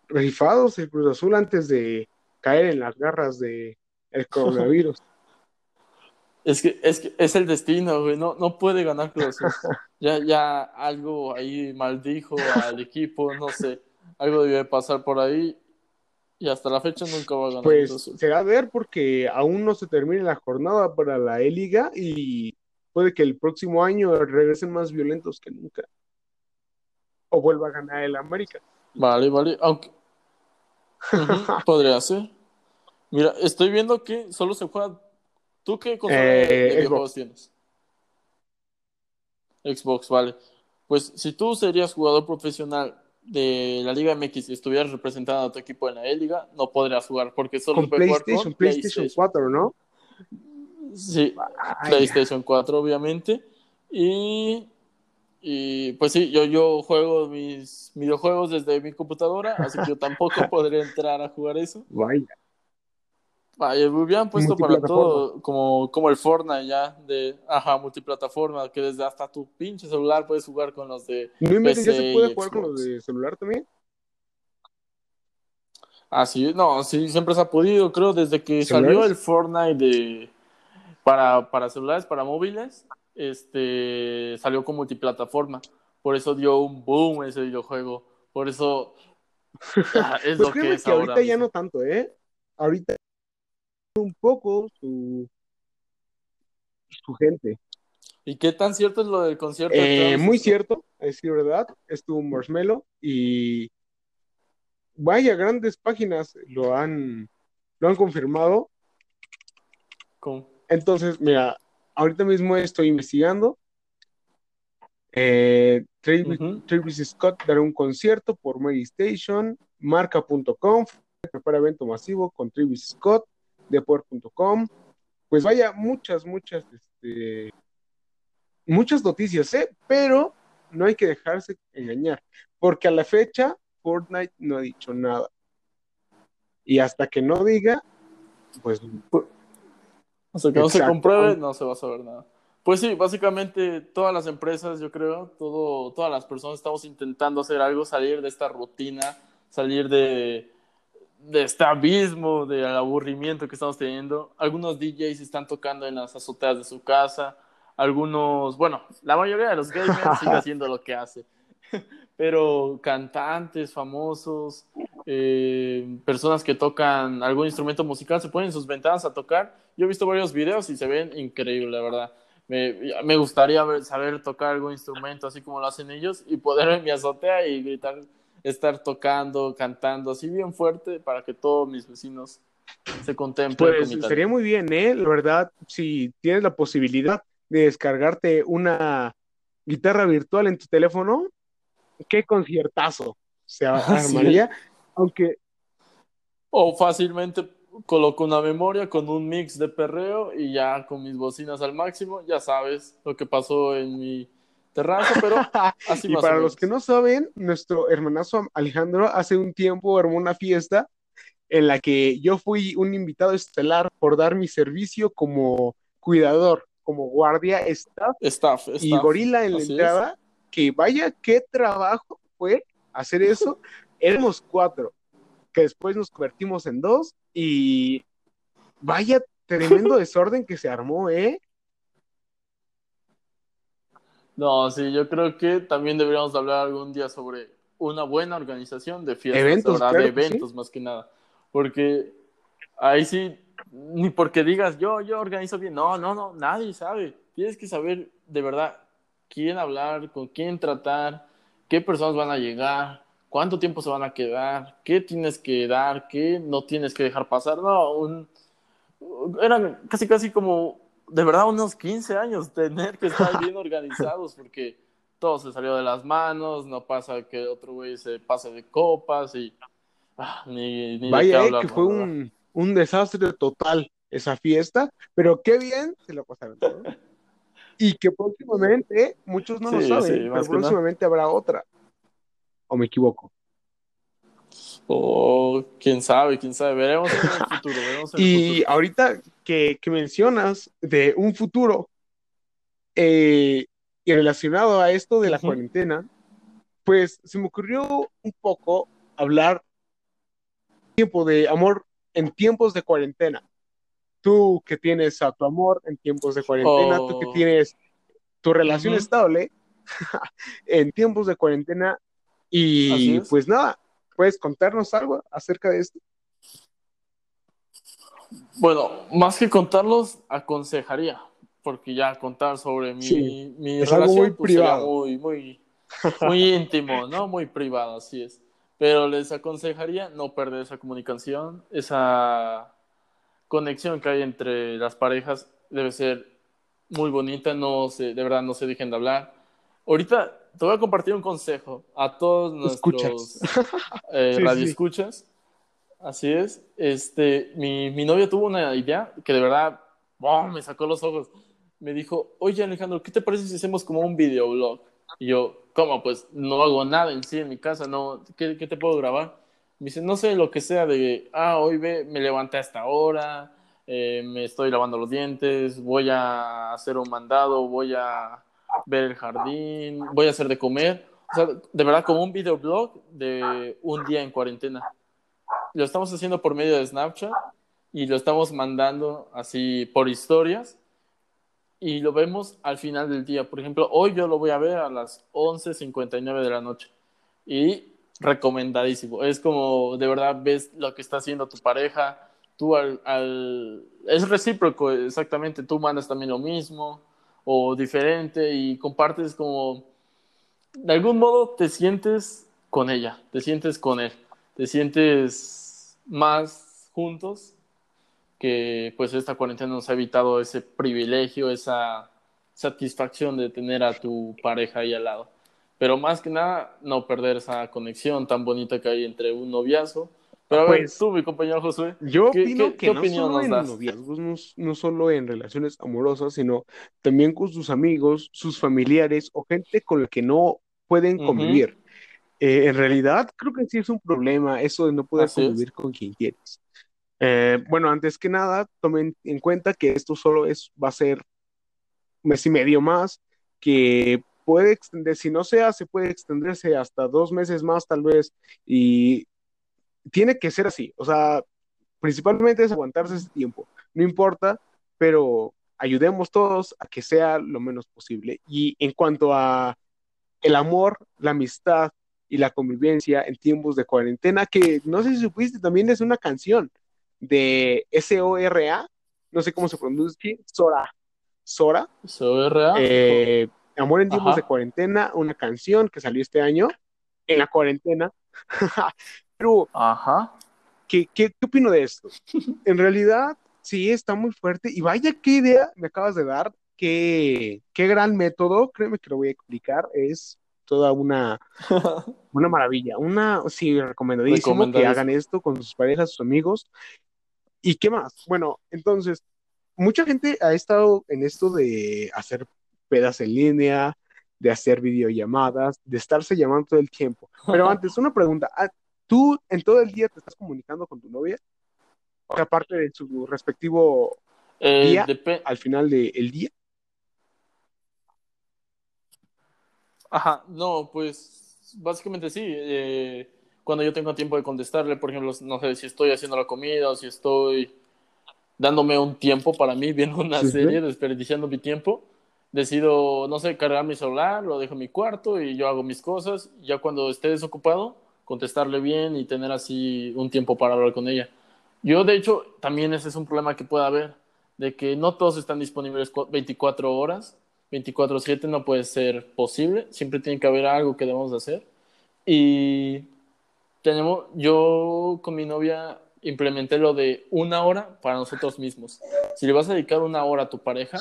Rifados el Cruz Azul antes de caer en las garras de el coronavirus. es que, es que es el destino, güey, no, no puede ganar Cruz Azul. ya, ya algo ahí maldijo al equipo, no sé, algo debe pasar por ahí y hasta la fecha nunca va a ganar. Pues se va a ver porque aún no se termina la jornada para la E-Liga y puede que el próximo año regresen más violentos que nunca. O vuelva a ganar el América. Vale, vale. Aunque. podría ser. Mira, estoy viendo que solo se juega. ¿Tú qué consola de, eh, videojuegos tienes? Xbox, vale. Pues si tú serías jugador profesional de la Liga MX y estuvieras representando a tu equipo en la E-Liga, no podrías jugar porque solo con PlayStation, con PlayStation 4, ¿no? Sí, PlayStation 4, obviamente. Y, y pues sí, yo, yo juego mis videojuegos desde mi computadora, así que yo tampoco podría entrar a jugar eso. Vaya. Vaya, me hubieran puesto para todo, como, como el Fortnite ya, de, ajá, multiplataforma, que desde hasta tu pinche celular puedes jugar con los de ¿No PC ya se puede jugar con los de celular también? Ah, sí, no, sí, siempre se ha podido, creo, desde que salió el Fortnite de, para, para celulares, para móviles, este, salió con multiplataforma. Por eso dio un boom ese videojuego. Por eso ah, es pues lo que es que ahorita ya no tanto, ¿eh? Ahorita un poco su, su gente. ¿Y qué tan cierto es lo del concierto? Eh, muy cierto, es decir verdad. Estuvo Marshmello y vaya, grandes páginas lo han, lo han confirmado. Entonces, mira, ahorita mismo estoy investigando. Eh, Travis, Scott dará un concierto por Mary Station, marca.com, prepara evento masivo con Travis Scott deport.com. Pues vaya, muchas, muchas, este, muchas noticias, ¿eh? Pero no hay que dejarse engañar, porque a la fecha Fortnite no ha dicho nada. Y hasta que no diga, pues... Hasta que no se compruebe, no se va a saber nada. Pues sí, básicamente todas las empresas, yo creo, todo, todas las personas estamos intentando hacer algo, salir de esta rutina, salir de, de este abismo, del aburrimiento que estamos teniendo. Algunos DJs están tocando en las azoteas de su casa. Algunos, bueno, la mayoría de los gamers sigue haciendo lo que hace. Pero cantantes famosos, eh, personas que tocan algún instrumento musical, se ponen en sus ventanas a tocar. Yo he visto varios videos y se ven increíbles, la verdad. Me, me gustaría saber tocar algún instrumento así como lo hacen ellos y poder en mi azotea y gritar estar tocando, cantando así bien fuerte para que todos mis vecinos se contemplen. Pues sería muy bien, ¿eh? La verdad, si tienes la posibilidad de descargarte una guitarra virtual en tu teléfono, qué conciertazo se armaría, aunque... O fácilmente coloco una memoria con un mix de perreo y ya con mis bocinas al máximo, ya sabes lo que pasó en mi terrazo, pero así Y para los que no saben, nuestro hermanazo Alejandro hace un tiempo armó una fiesta en la que yo fui un invitado estelar por dar mi servicio como cuidador, como guardia, staff, staff, y gorila en la entrada, que vaya qué trabajo fue hacer eso. Éramos cuatro, que después nos convertimos en dos y vaya tremendo desorden que se armó, ¿eh? No, sí, yo creo que también deberíamos hablar algún día sobre una buena organización de fiestas, eventos, de eventos más que nada, porque ahí sí, ni porque digas yo, yo organizo bien, no, no, no, nadie sabe, tienes que saber de verdad quién hablar, con quién tratar, qué personas van a llegar, cuánto tiempo se van a quedar, qué tienes que dar, qué no tienes que dejar pasar, no, un, eran casi casi como de verdad unos 15 años tener que estar bien organizados porque todo se salió de las manos, no pasa que otro güey se pase de copas y ah, ni, ni Vaya, eh, que fue un, un, desastre total esa fiesta, pero qué bien se lo pasaron. y que próximamente, muchos no lo saben, pero próximamente habrá otra. ¿O me equivoco? O quién sabe, quién sabe, veremos en el futuro. y ahorita que, mencionas de un futuro eh, y relacionado a esto de la cuarentena, pues se me ocurrió un poco hablar tiempo de amor en tiempos de cuarentena. Tú que tienes a tu amor en tiempos de cuarentena, tú que oh. tienes tu relación estable en tiempos de cuarentena y pues nada, ¿Puedes contarnos algo acerca de esto? Bueno, más que contarlos, aconsejaría, porque ya contar sobre mi, mi relación muy pues, privado. muy, muy, muy íntimo, ¿no? Muy privado, así es. Pero les aconsejaría no perder esa comunicación, esa conexión que hay entre las parejas debe ser muy bonita, no se, de verdad no se dejen de hablar, ahorita te voy a compartir un consejo a todos nuestros eh, Sí, sí. Así es. Este, mi, mi novia tuvo una idea que de verdad me sacó los ojos. Me dijo, oye Alejandro, ¿qué te parece si hacemos como un videoblog? Y yo, ¿cómo? Pues no hago nada en sí en mi casa, no, ¿qué, qué te puedo grabar? Me dice, no sé, lo que sea de, ah, hoy ve, me levanté a esta hora, eh, me estoy lavando los dientes, voy a hacer un mandado, voy a ver el jardín, voy a hacer de comer. O sea, de verdad, como un videoblog de un día en cuarentena. Lo estamos haciendo por medio de Snapchat y lo estamos mandando así por historias y lo vemos al final del día. Por ejemplo, hoy yo lo voy a ver a las 11.59 de la noche y recomendadísimo. Es como de verdad ves lo que está haciendo tu pareja, tú al, al... Es recíproco, exactamente, tú mandas también lo mismo o diferente y compartes como... De algún modo te sientes con ella, te sientes con él, te sientes más juntos que pues esta cuarentena nos ha evitado ese privilegio, esa satisfacción de tener a tu pareja ahí al lado. Pero más que nada, no perder esa conexión tan bonita que hay entre un noviazgo. Pero a ver, Pues, tú, mi compañero Josué, Yo ¿qué, opino qué- que qué no solo en das? noviazgos, no, no solo en relaciones amorosas, sino también con sus amigos, sus familiares o gente con la que no pueden convivir. Eh, en realidad, creo que sí es un problema eso de no poder Así es. convivir con quien quieres. Eh, bueno, antes que nada, tomen en cuenta que esto solo es, va a ser un mes y medio más, que puede extender, si no se hace, puede extenderse hasta dos meses más tal vez, y tiene que ser así, o sea, principalmente es aguantarse ese tiempo, no importa, pero ayudemos todos a que sea lo menos posible. Y en cuanto a el amor, la amistad y la convivencia en tiempos de cuarentena, que no sé si supiste, también es una canción de S-O-R-A, no sé cómo se pronuncia, Sora, Sora, ¿Eso es real? eh, Amor en tiempos Ajá. de cuarentena, una canción que salió este año, en la cuarentena. Pero, Ajá. ¿qué, qué, qué opino de esto? En realidad, sí, está muy fuerte. Y vaya qué idea me acabas de dar, qué, qué gran método, créeme que lo voy a explicar, es toda una, una maravilla, una, sí, recomendadísimo que hagan esto con sus parejas, sus amigos. ¿Y qué más? Bueno, entonces, mucha gente ha estado en esto de hacer pedas en línea, de hacer videollamadas, de estarse llamando todo el tiempo. Pero antes, una pregunta, ah, ¿tú en todo el día te estás comunicando con tu novia? O aparte de su respectivo Eh, día, al final del día. Ajá, no, pues básicamente sí. eh, cuando yo tengo tiempo de contestarle, por ejemplo, no sé si estoy haciendo la comida o si estoy dándome un tiempo para mí, viendo una Sí, sí. serie, desperdiciando mi tiempo, decido, no sé, cargar mi celular, lo dejo en mi cuarto y yo hago mis cosas. Ya cuando esté desocupado, contestarle bien y tener así un tiempo para hablar con ella. Yo, de hecho, también ese es un problema que puede haber, de que no todos están disponibles cu- 24 horas, 24/7 no puede ser posible, siempre tiene que haber algo que debemos de hacer. Y tenemos, yo con mi novia implementé lo de una hora para nosotros mismos. Si le vas a dedicar una hora a tu pareja,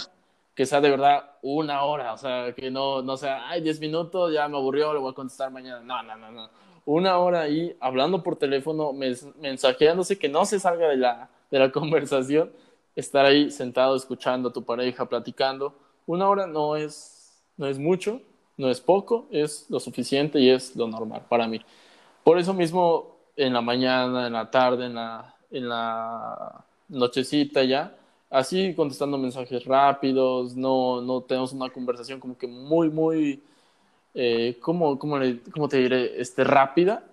que sea de verdad una hora, o sea, que no, no sea, ay, 10 minutos, ya me aburrió, le voy a contestar mañana. No, no, no, no. Una hora ahí hablando por teléfono, mens- mensajeándose, que no se salga de la, de la conversación, estar ahí sentado escuchando a tu pareja, platicando. Una hora no es, no es mucho, no es poco, es lo suficiente y es lo normal para mí. Por eso mismo, en la mañana, en la tarde, en la, en la nochecita ya, así contestando mensajes rápidos, no, no tenemos una conversación como que muy, muy, eh, ¿cómo, cómo, le- cómo te diré? Este, rápida.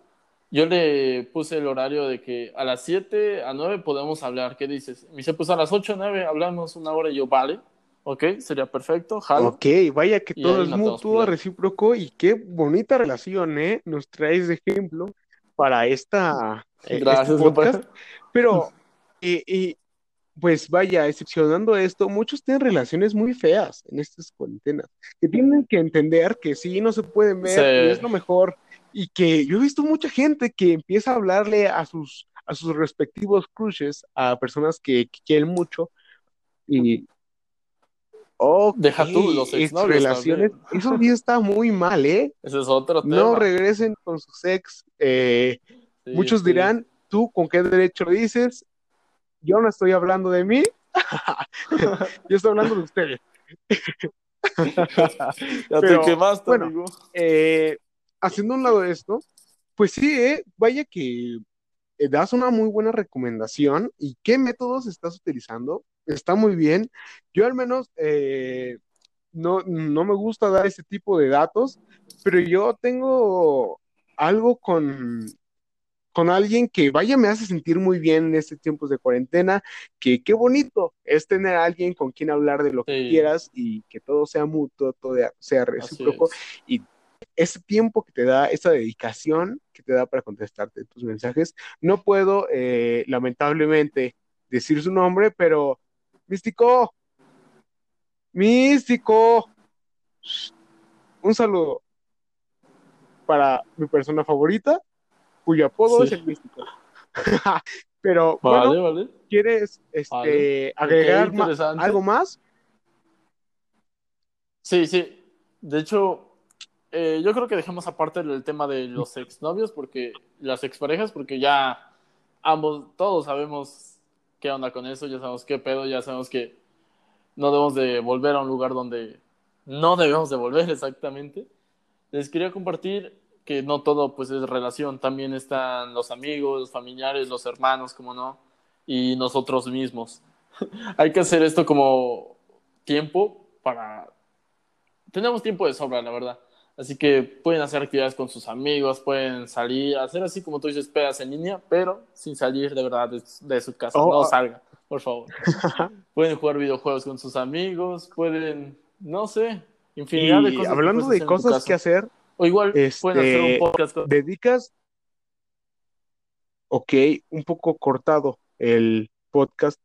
Yo le puse el horario de que a las 7 a 9 podemos hablar. ¿Qué dices? Me dice, pues a las 8 o 9 hablamos una hora y yo, vale, ok, sería perfecto, jalo. Ok, vaya que Y todo es mutuo, recíproco y qué bonita relación, ¿eh? Nos traes de ejemplo para esta, eh, este Gracias, podcast. compadre. Pero, y, pues vaya, excepcionando esto, muchos tienen relaciones muy feas en estas cuarentenas, que tienen que entender que sí, no se pueden ver Sí. y es lo mejor, y que yo he visto mucha gente que empieza a hablarle a sus, a sus respectivos crushes, a personas que, que quieren mucho, y Deja tú los exnovios relaciones. también. Eso sí está muy mal, ¿eh? Ese es otro tema. No regresen con sus ex. eh, Sí, muchos sí. dirán, ¿tú con qué derecho lo dices? Yo no estoy hablando de mí. Yo estoy hablando de ustedes. ya Pero, te quemaste, bueno, amigo. Eh, haciendo un lado de esto, pues sí, eh, vaya que eh, das una muy buena recomendación. ¿Y qué métodos estás utilizando? Está muy bien. Yo al menos eh, no, no me gusta dar ese tipo de datos, pero yo tengo algo con, con alguien que vaya me hace sentir muy bien en estos tiempos de cuarentena, que qué bonito es tener a alguien con quien hablar de lo que quieras y que todo sea mutuo, todo sea recíproco es. ese tiempo que te da, esa dedicación que te da para contestarte tus mensajes. No puedo, eh, lamentablemente, decir su nombre, pero Místico, Místico, un saludo para mi persona favorita, cuyo apodo Sí. es el Místico. pero Vale, bueno, vale. ¿quieres este, Vale. agregar ma- algo más? Sí, sí. De hecho, eh, yo creo que dejemos aparte el tema de los exnovios, porque las exparejas, porque ya ambos, todos sabemos qué onda con eso, ya sabemos qué pedo, ya sabemos que no debemos de volver a un lugar donde no debemos de volver exactamente. Les quería compartir que no todo pues es relación, también están los amigos, los familiares, los hermanos, como no, y nosotros mismos. Hay que hacer esto como tiempo para tenemos tiempo de sobra, la verdad. Así que pueden hacer actividades con sus amigos, pueden salir, hacer así como tú dices, pedas en línea, pero sin salir de verdad de, de su casa. Oh, no ah. salgan, por favor. pueden jugar videojuegos con sus amigos, pueden, no sé, infinidad de cosas. hablando de cosas que hacer, O igual pueden hacer este, un podcast con... dedicas, ok, un poco cortado el podcast.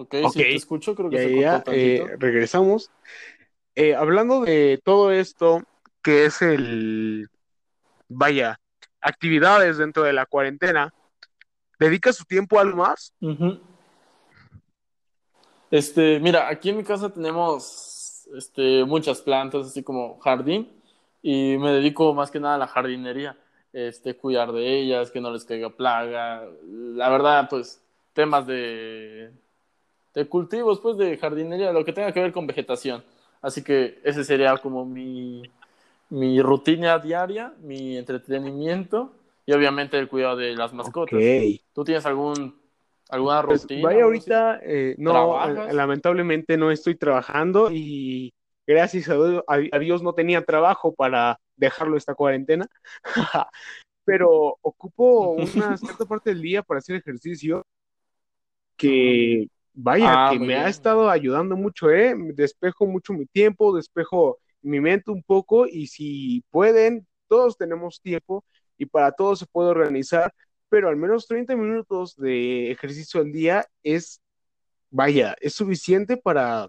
Ok, si te escucho, creo que Ya, se ya, eh, tantito. regresamos. Eh, hablando de todo esto, que es el, vaya, actividades dentro de la cuarentena, ¿dedicas su tiempo a algo más? Este, mira, aquí en mi casa tenemos este, muchas plantas, así como jardín, y me dedico más que nada a la jardinería, este, cuidar de ellas, que no les caiga plaga. La verdad, pues, temas de, de cultivos, pues, de jardinería, lo que tenga que ver con vegetación. Así que ese sería como mi, mi rutina diaria, mi entretenimiento y obviamente el cuidado de las mascotas. Ok. ¿Tú tienes algún, alguna Pues, rutina? vaya, ahorita eh, no, ¿Trabajas? eh, lamentablemente no estoy trabajando y gracias a Dios, a Dios no tenía trabajo para dejarlo esta cuarentena, pero ocupo una cierta parte del día para hacer ejercicio que, vaya, Ah, que me ha estado ayudando mucho, ¿eh? Despejo mucho mi tiempo, despejo mi mente un poco y si pueden, todos tenemos tiempo y para todos se puede organizar, pero al menos 30 minutos de ejercicio al día es, vaya, es suficiente para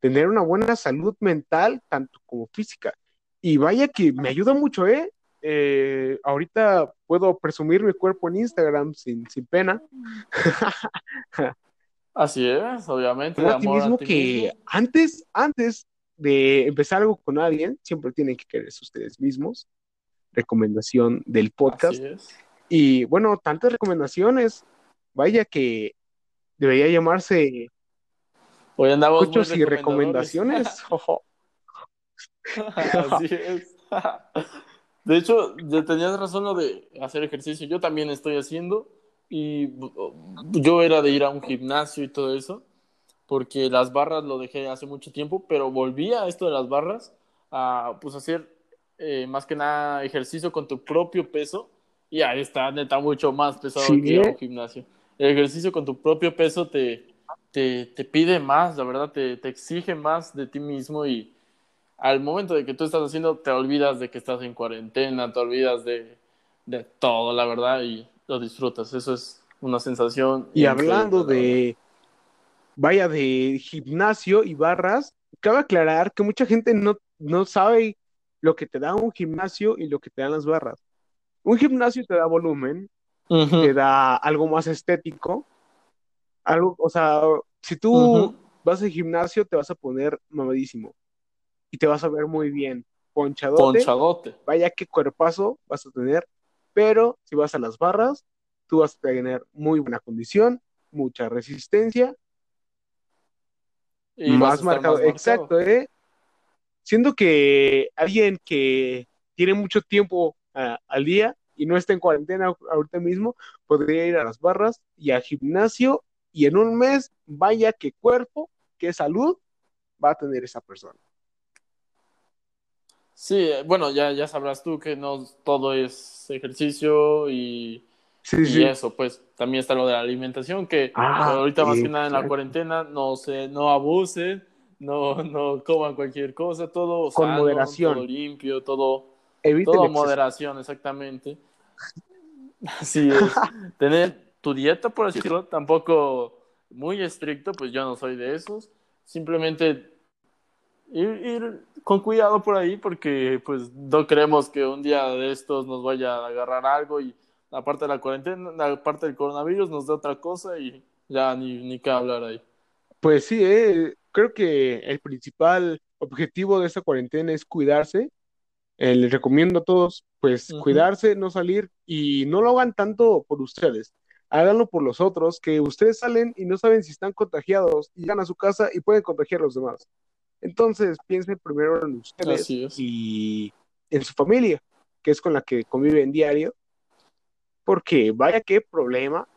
tener una buena salud mental, tanto como física. Y vaya que me ayuda mucho, ¿eh? Eh, ahorita puedo presumir mi cuerpo en Instagram sin, sin pena. Así es, obviamente. A ti amor mismo ti que mismo. antes, antes de empezar algo con alguien, siempre tienen que quererse ustedes mismos. Recomendación del podcast. Así es. Y bueno, tantas recomendaciones. Vaya que debería llamarse Hoy andamos muy cochos y recomendaciones. Así es. De hecho, ya tenías razón lo de hacer ejercicio. Yo también estoy haciendo y yo era de ir a un gimnasio y todo eso, porque las barras lo dejé hace mucho tiempo, pero volví a esto de las barras a pues hacer eh, más que nada ejercicio con tu propio peso y ahí está neta mucho más pesado Sí, que ir a un gimnasio. El ejercicio con tu propio peso te, te, te pide más, la verdad, te, te exige más de ti mismo y al momento de que tú estás haciendo, te olvidas de que estás en cuarentena, te olvidas de, de todo, la verdad, y lo disfrutas. Eso es una sensación. Y hablando de, vaya, de gimnasio y barras, cabe aclarar que mucha gente no, no sabe lo que te da un gimnasio y lo que te dan las barras. Un gimnasio te da volumen, te da algo más estético. Algo, o sea, si tú vas al gimnasio, te vas a poner mamadísimo y te vas a ver muy bien, ponchadote. Ponchadote. Vaya qué cuerpazo vas a tener, pero si vas a las barras, tú vas a tener muy buena condición, mucha resistencia, Y más marcado. más. Exacto, ¿eh? Siendo que alguien que tiene mucho tiempo al día y no está en cuarentena ahorita mismo, podría ir a las barras y al gimnasio y en un mes, vaya qué cuerpo, qué salud va a tener esa persona. Sí, eh, bueno, ya, ya sabrás tú que no todo es ejercicio y, Sí, y sí. eso, pues también está lo de la alimentación, que Ah, ahorita más que nada en la cuarentena no se, no abusen, no, no coman cualquier cosa, todo Con sano, moderación. todo limpio, todo, todo moderación, exactamente. Así es. Tener tu dieta, por decirlo, tampoco muy estricto, pues yo no soy de esos. Simplemente ir, ir con cuidado por ahí porque pues no queremos que un día de estos nos vaya a agarrar algo y aparte de la cuarentena, aparte del coronavirus nos da otra cosa y ya ni, ni qué hablar ahí. Pues sí, eh, creo que el principal objetivo de esta cuarentena es cuidarse. Eh, les recomiendo a todos, pues, cuidarse, no salir y no lo hagan tanto por ustedes. Háganlo por los otros, que ustedes salen y no saben si están contagiados y llegan a su casa y pueden contagiar a los demás. Entonces, piensen primero en ustedes y en su familia, que es con la que conviven diario, porque vaya qué problema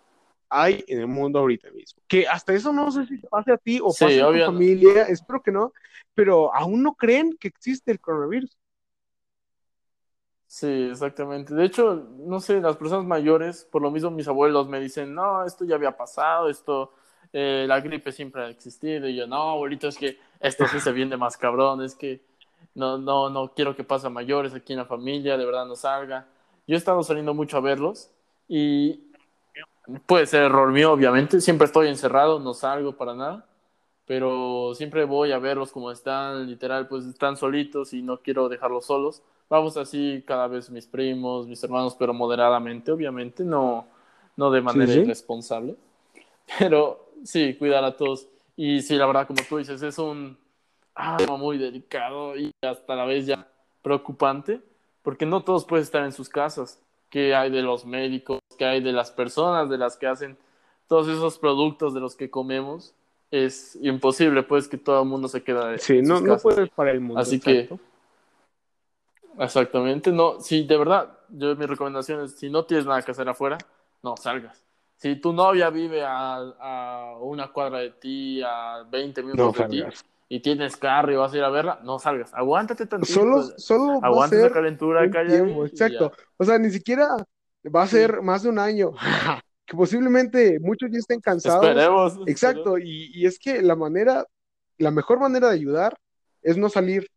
hay en el mundo ahorita mismo. Que hasta eso no sé si te pase a ti o Sí, pase a tu obvio familia, espero que no, pero aún no creen que existe el coronavirus. Sí, exactamente. De hecho, no sé, las personas mayores, por lo mismo mis abuelos me dicen, no, esto ya había pasado, esto, eh, la gripe siempre ha existido. Y yo, no, abuelito, es que esto sí se viene más cabrón, es que no, no, no quiero que pase a mayores aquí en la familia, de verdad no salga. Yo he estado saliendo mucho a verlos y puede ser error mío, obviamente, siempre estoy encerrado, no salgo para nada, pero siempre voy a verlos como están, literal, pues están solitos y no quiero dejarlos solos. Vamos así cada vez mis primos, mis hermanos, pero moderadamente, obviamente, no, no de manera sí. irresponsable. Pero sí, cuidar a todos. Y sí, la verdad, como tú dices, es un ah, tema muy delicado y hasta la vez ya preocupante, porque no todos pueden estar en sus casas. ¿Qué hay de los médicos? ¿Qué hay de las personas de las que hacen todos esos productos de los que comemos? Es imposible, pues, que todo el mundo se quede Sí, en no, sus no casas. para el mundo. Así exacto. que, exactamente, no, si de verdad, yo mi recomendación es, si no tienes nada que hacer afuera, no salgas. Si tu novia vive a, a una cuadra de ti, a 20 minutos No de ti, y tienes carro y vas a ir a verla, no salgas. Aguántate tantito. Solo, solo aguanta ser calentura y exacto. ya. O sea, ni siquiera va a Sí. ser más de un año, que posiblemente muchos ya estén cansados. Esperemos. Exacto, y, y es que la manera, la mejor manera de ayudar es no salir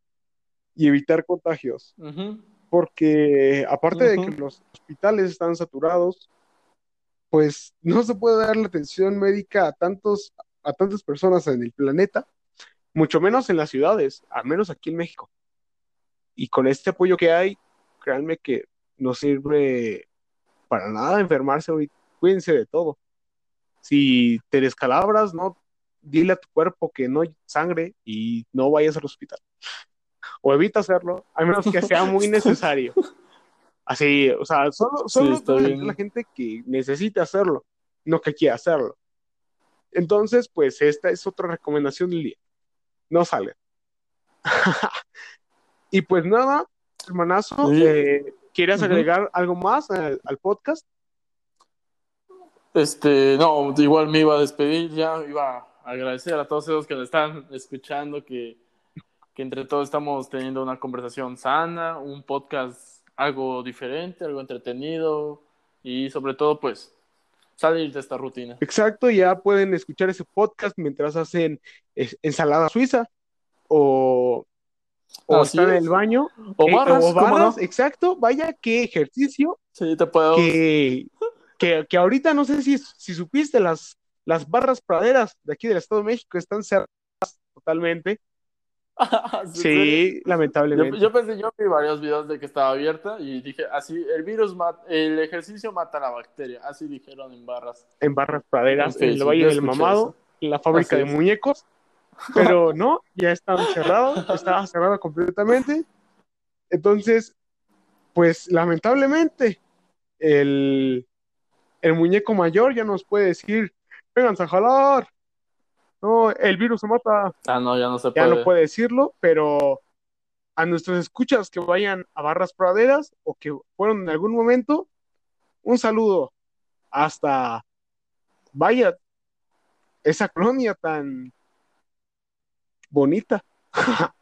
y evitar contagios, Ujú. porque aparte de que los hospitales están saturados, pues no se puede dar la atención médica a tantos, a tantas personas en el planeta, mucho menos en las ciudades, al menos aquí en México. Y con este apoyo que hay, créanme que no sirve para nada enfermarse ahorita. Cuídense de todo. Si te descalabras, no dile a tu cuerpo que no hay sangre y no vayas al hospital. O evita hacerlo, a menos que sea muy necesario. Así, o sea, solo, solo la gente que necesite hacerlo, no que quiera hacerlo. Entonces, pues esta es otra recomendación del día. No salgan. y pues nada, hermanazo, Sí. eh, ¿quieres agregar algo más al, al podcast? Este, no, igual me iba a despedir, ya iba a agradecer a todos esos que nos están escuchando, que, que entre todos estamos teniendo una conversación sana, un podcast algo diferente, algo entretenido y sobre todo pues salir de esta rutina. Exacto, ya pueden escuchar ese podcast mientras hacen ensalada suiza o, o están en el baño. O eh, barras, o ¿cómo barras, no? exacto, vaya qué ejercicio Sí, te puedo... que, que, que ahorita no sé si, si supiste, las, las barras praderas de aquí del Estado de México están cerradas totalmente. sí, lamentablemente. Yo, yo, pensé, yo vi varios videos de que estaba abierta y dije, así, el virus, mata, el ejercicio mata a la bacteria, así dijeron en barras. En barras praderas, en, el Valle del Mamado, en la fábrica de muñecos, pero no, ya estaba cerrado, estaba cerrado completamente. Entonces, pues lamentablemente, el, el muñeco mayor ya nos puede decir, vengan a jalar, no, el virus se mata. Ah, no, ya no se puede. Ya no puede decirlo, pero a nuestros escuchas que vayan a Barras Praderas o que fueron en algún momento, un saludo hasta, vaya, esa colonia tan bonita.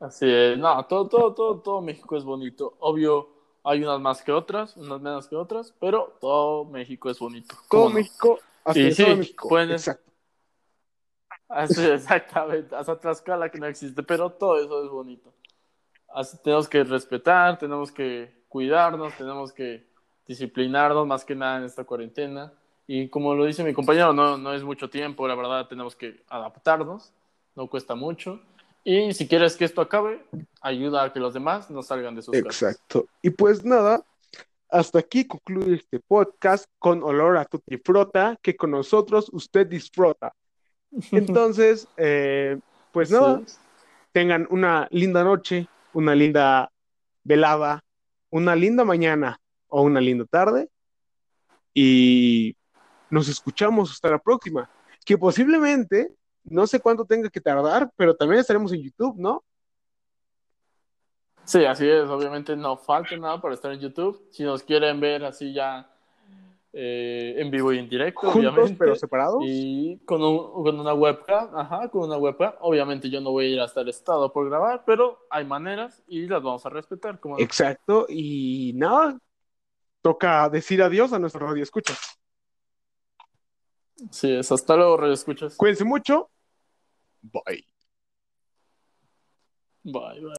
Así es, no, todo, todo, todo, todo México es bonito. Obvio, hay unas más que otras, unas menos que otras, pero todo México es bonito. Todo México, así todo México. Exacto. Así, exactamente, hasta Tlaxcala que no existe, pero todo eso es bonito. Así tenemos que respetar, tenemos que cuidarnos, tenemos que disciplinarnos más que nada en esta cuarentena. Y como lo dice mi compañero, no, no es mucho tiempo, la verdad tenemos que adaptarnos, no cuesta mucho. Y si quieres que esto acabe, ayuda a que los demás no salgan de sus Exacto. Exacto. Y pues nada, hasta aquí concluye este podcast con olor a tutti frota, que con nosotros usted disfruta. Entonces, eh, pues nada, tengan una linda noche, una linda velada, una linda mañana o una linda tarde y nos escuchamos hasta la próxima, que posiblemente, no sé cuánto tenga que tardar, pero también estaremos en YouTube, ¿no? Sí, así es, obviamente no falta nada para estar en YouTube. Si nos quieren ver así ya eh, en vivo y en directo, obviamente. pero separados. Y con, con, una webcam, ajá, con una webcam. Obviamente yo no voy a ir hasta el estado por grabar, pero hay maneras y las vamos a respetar. Como Exacto, y nada, toca decir adiós a nuestro radio escuchas. Sí, es hasta luego, radio escuchas. Cuídense mucho. Bye. Bye, bye.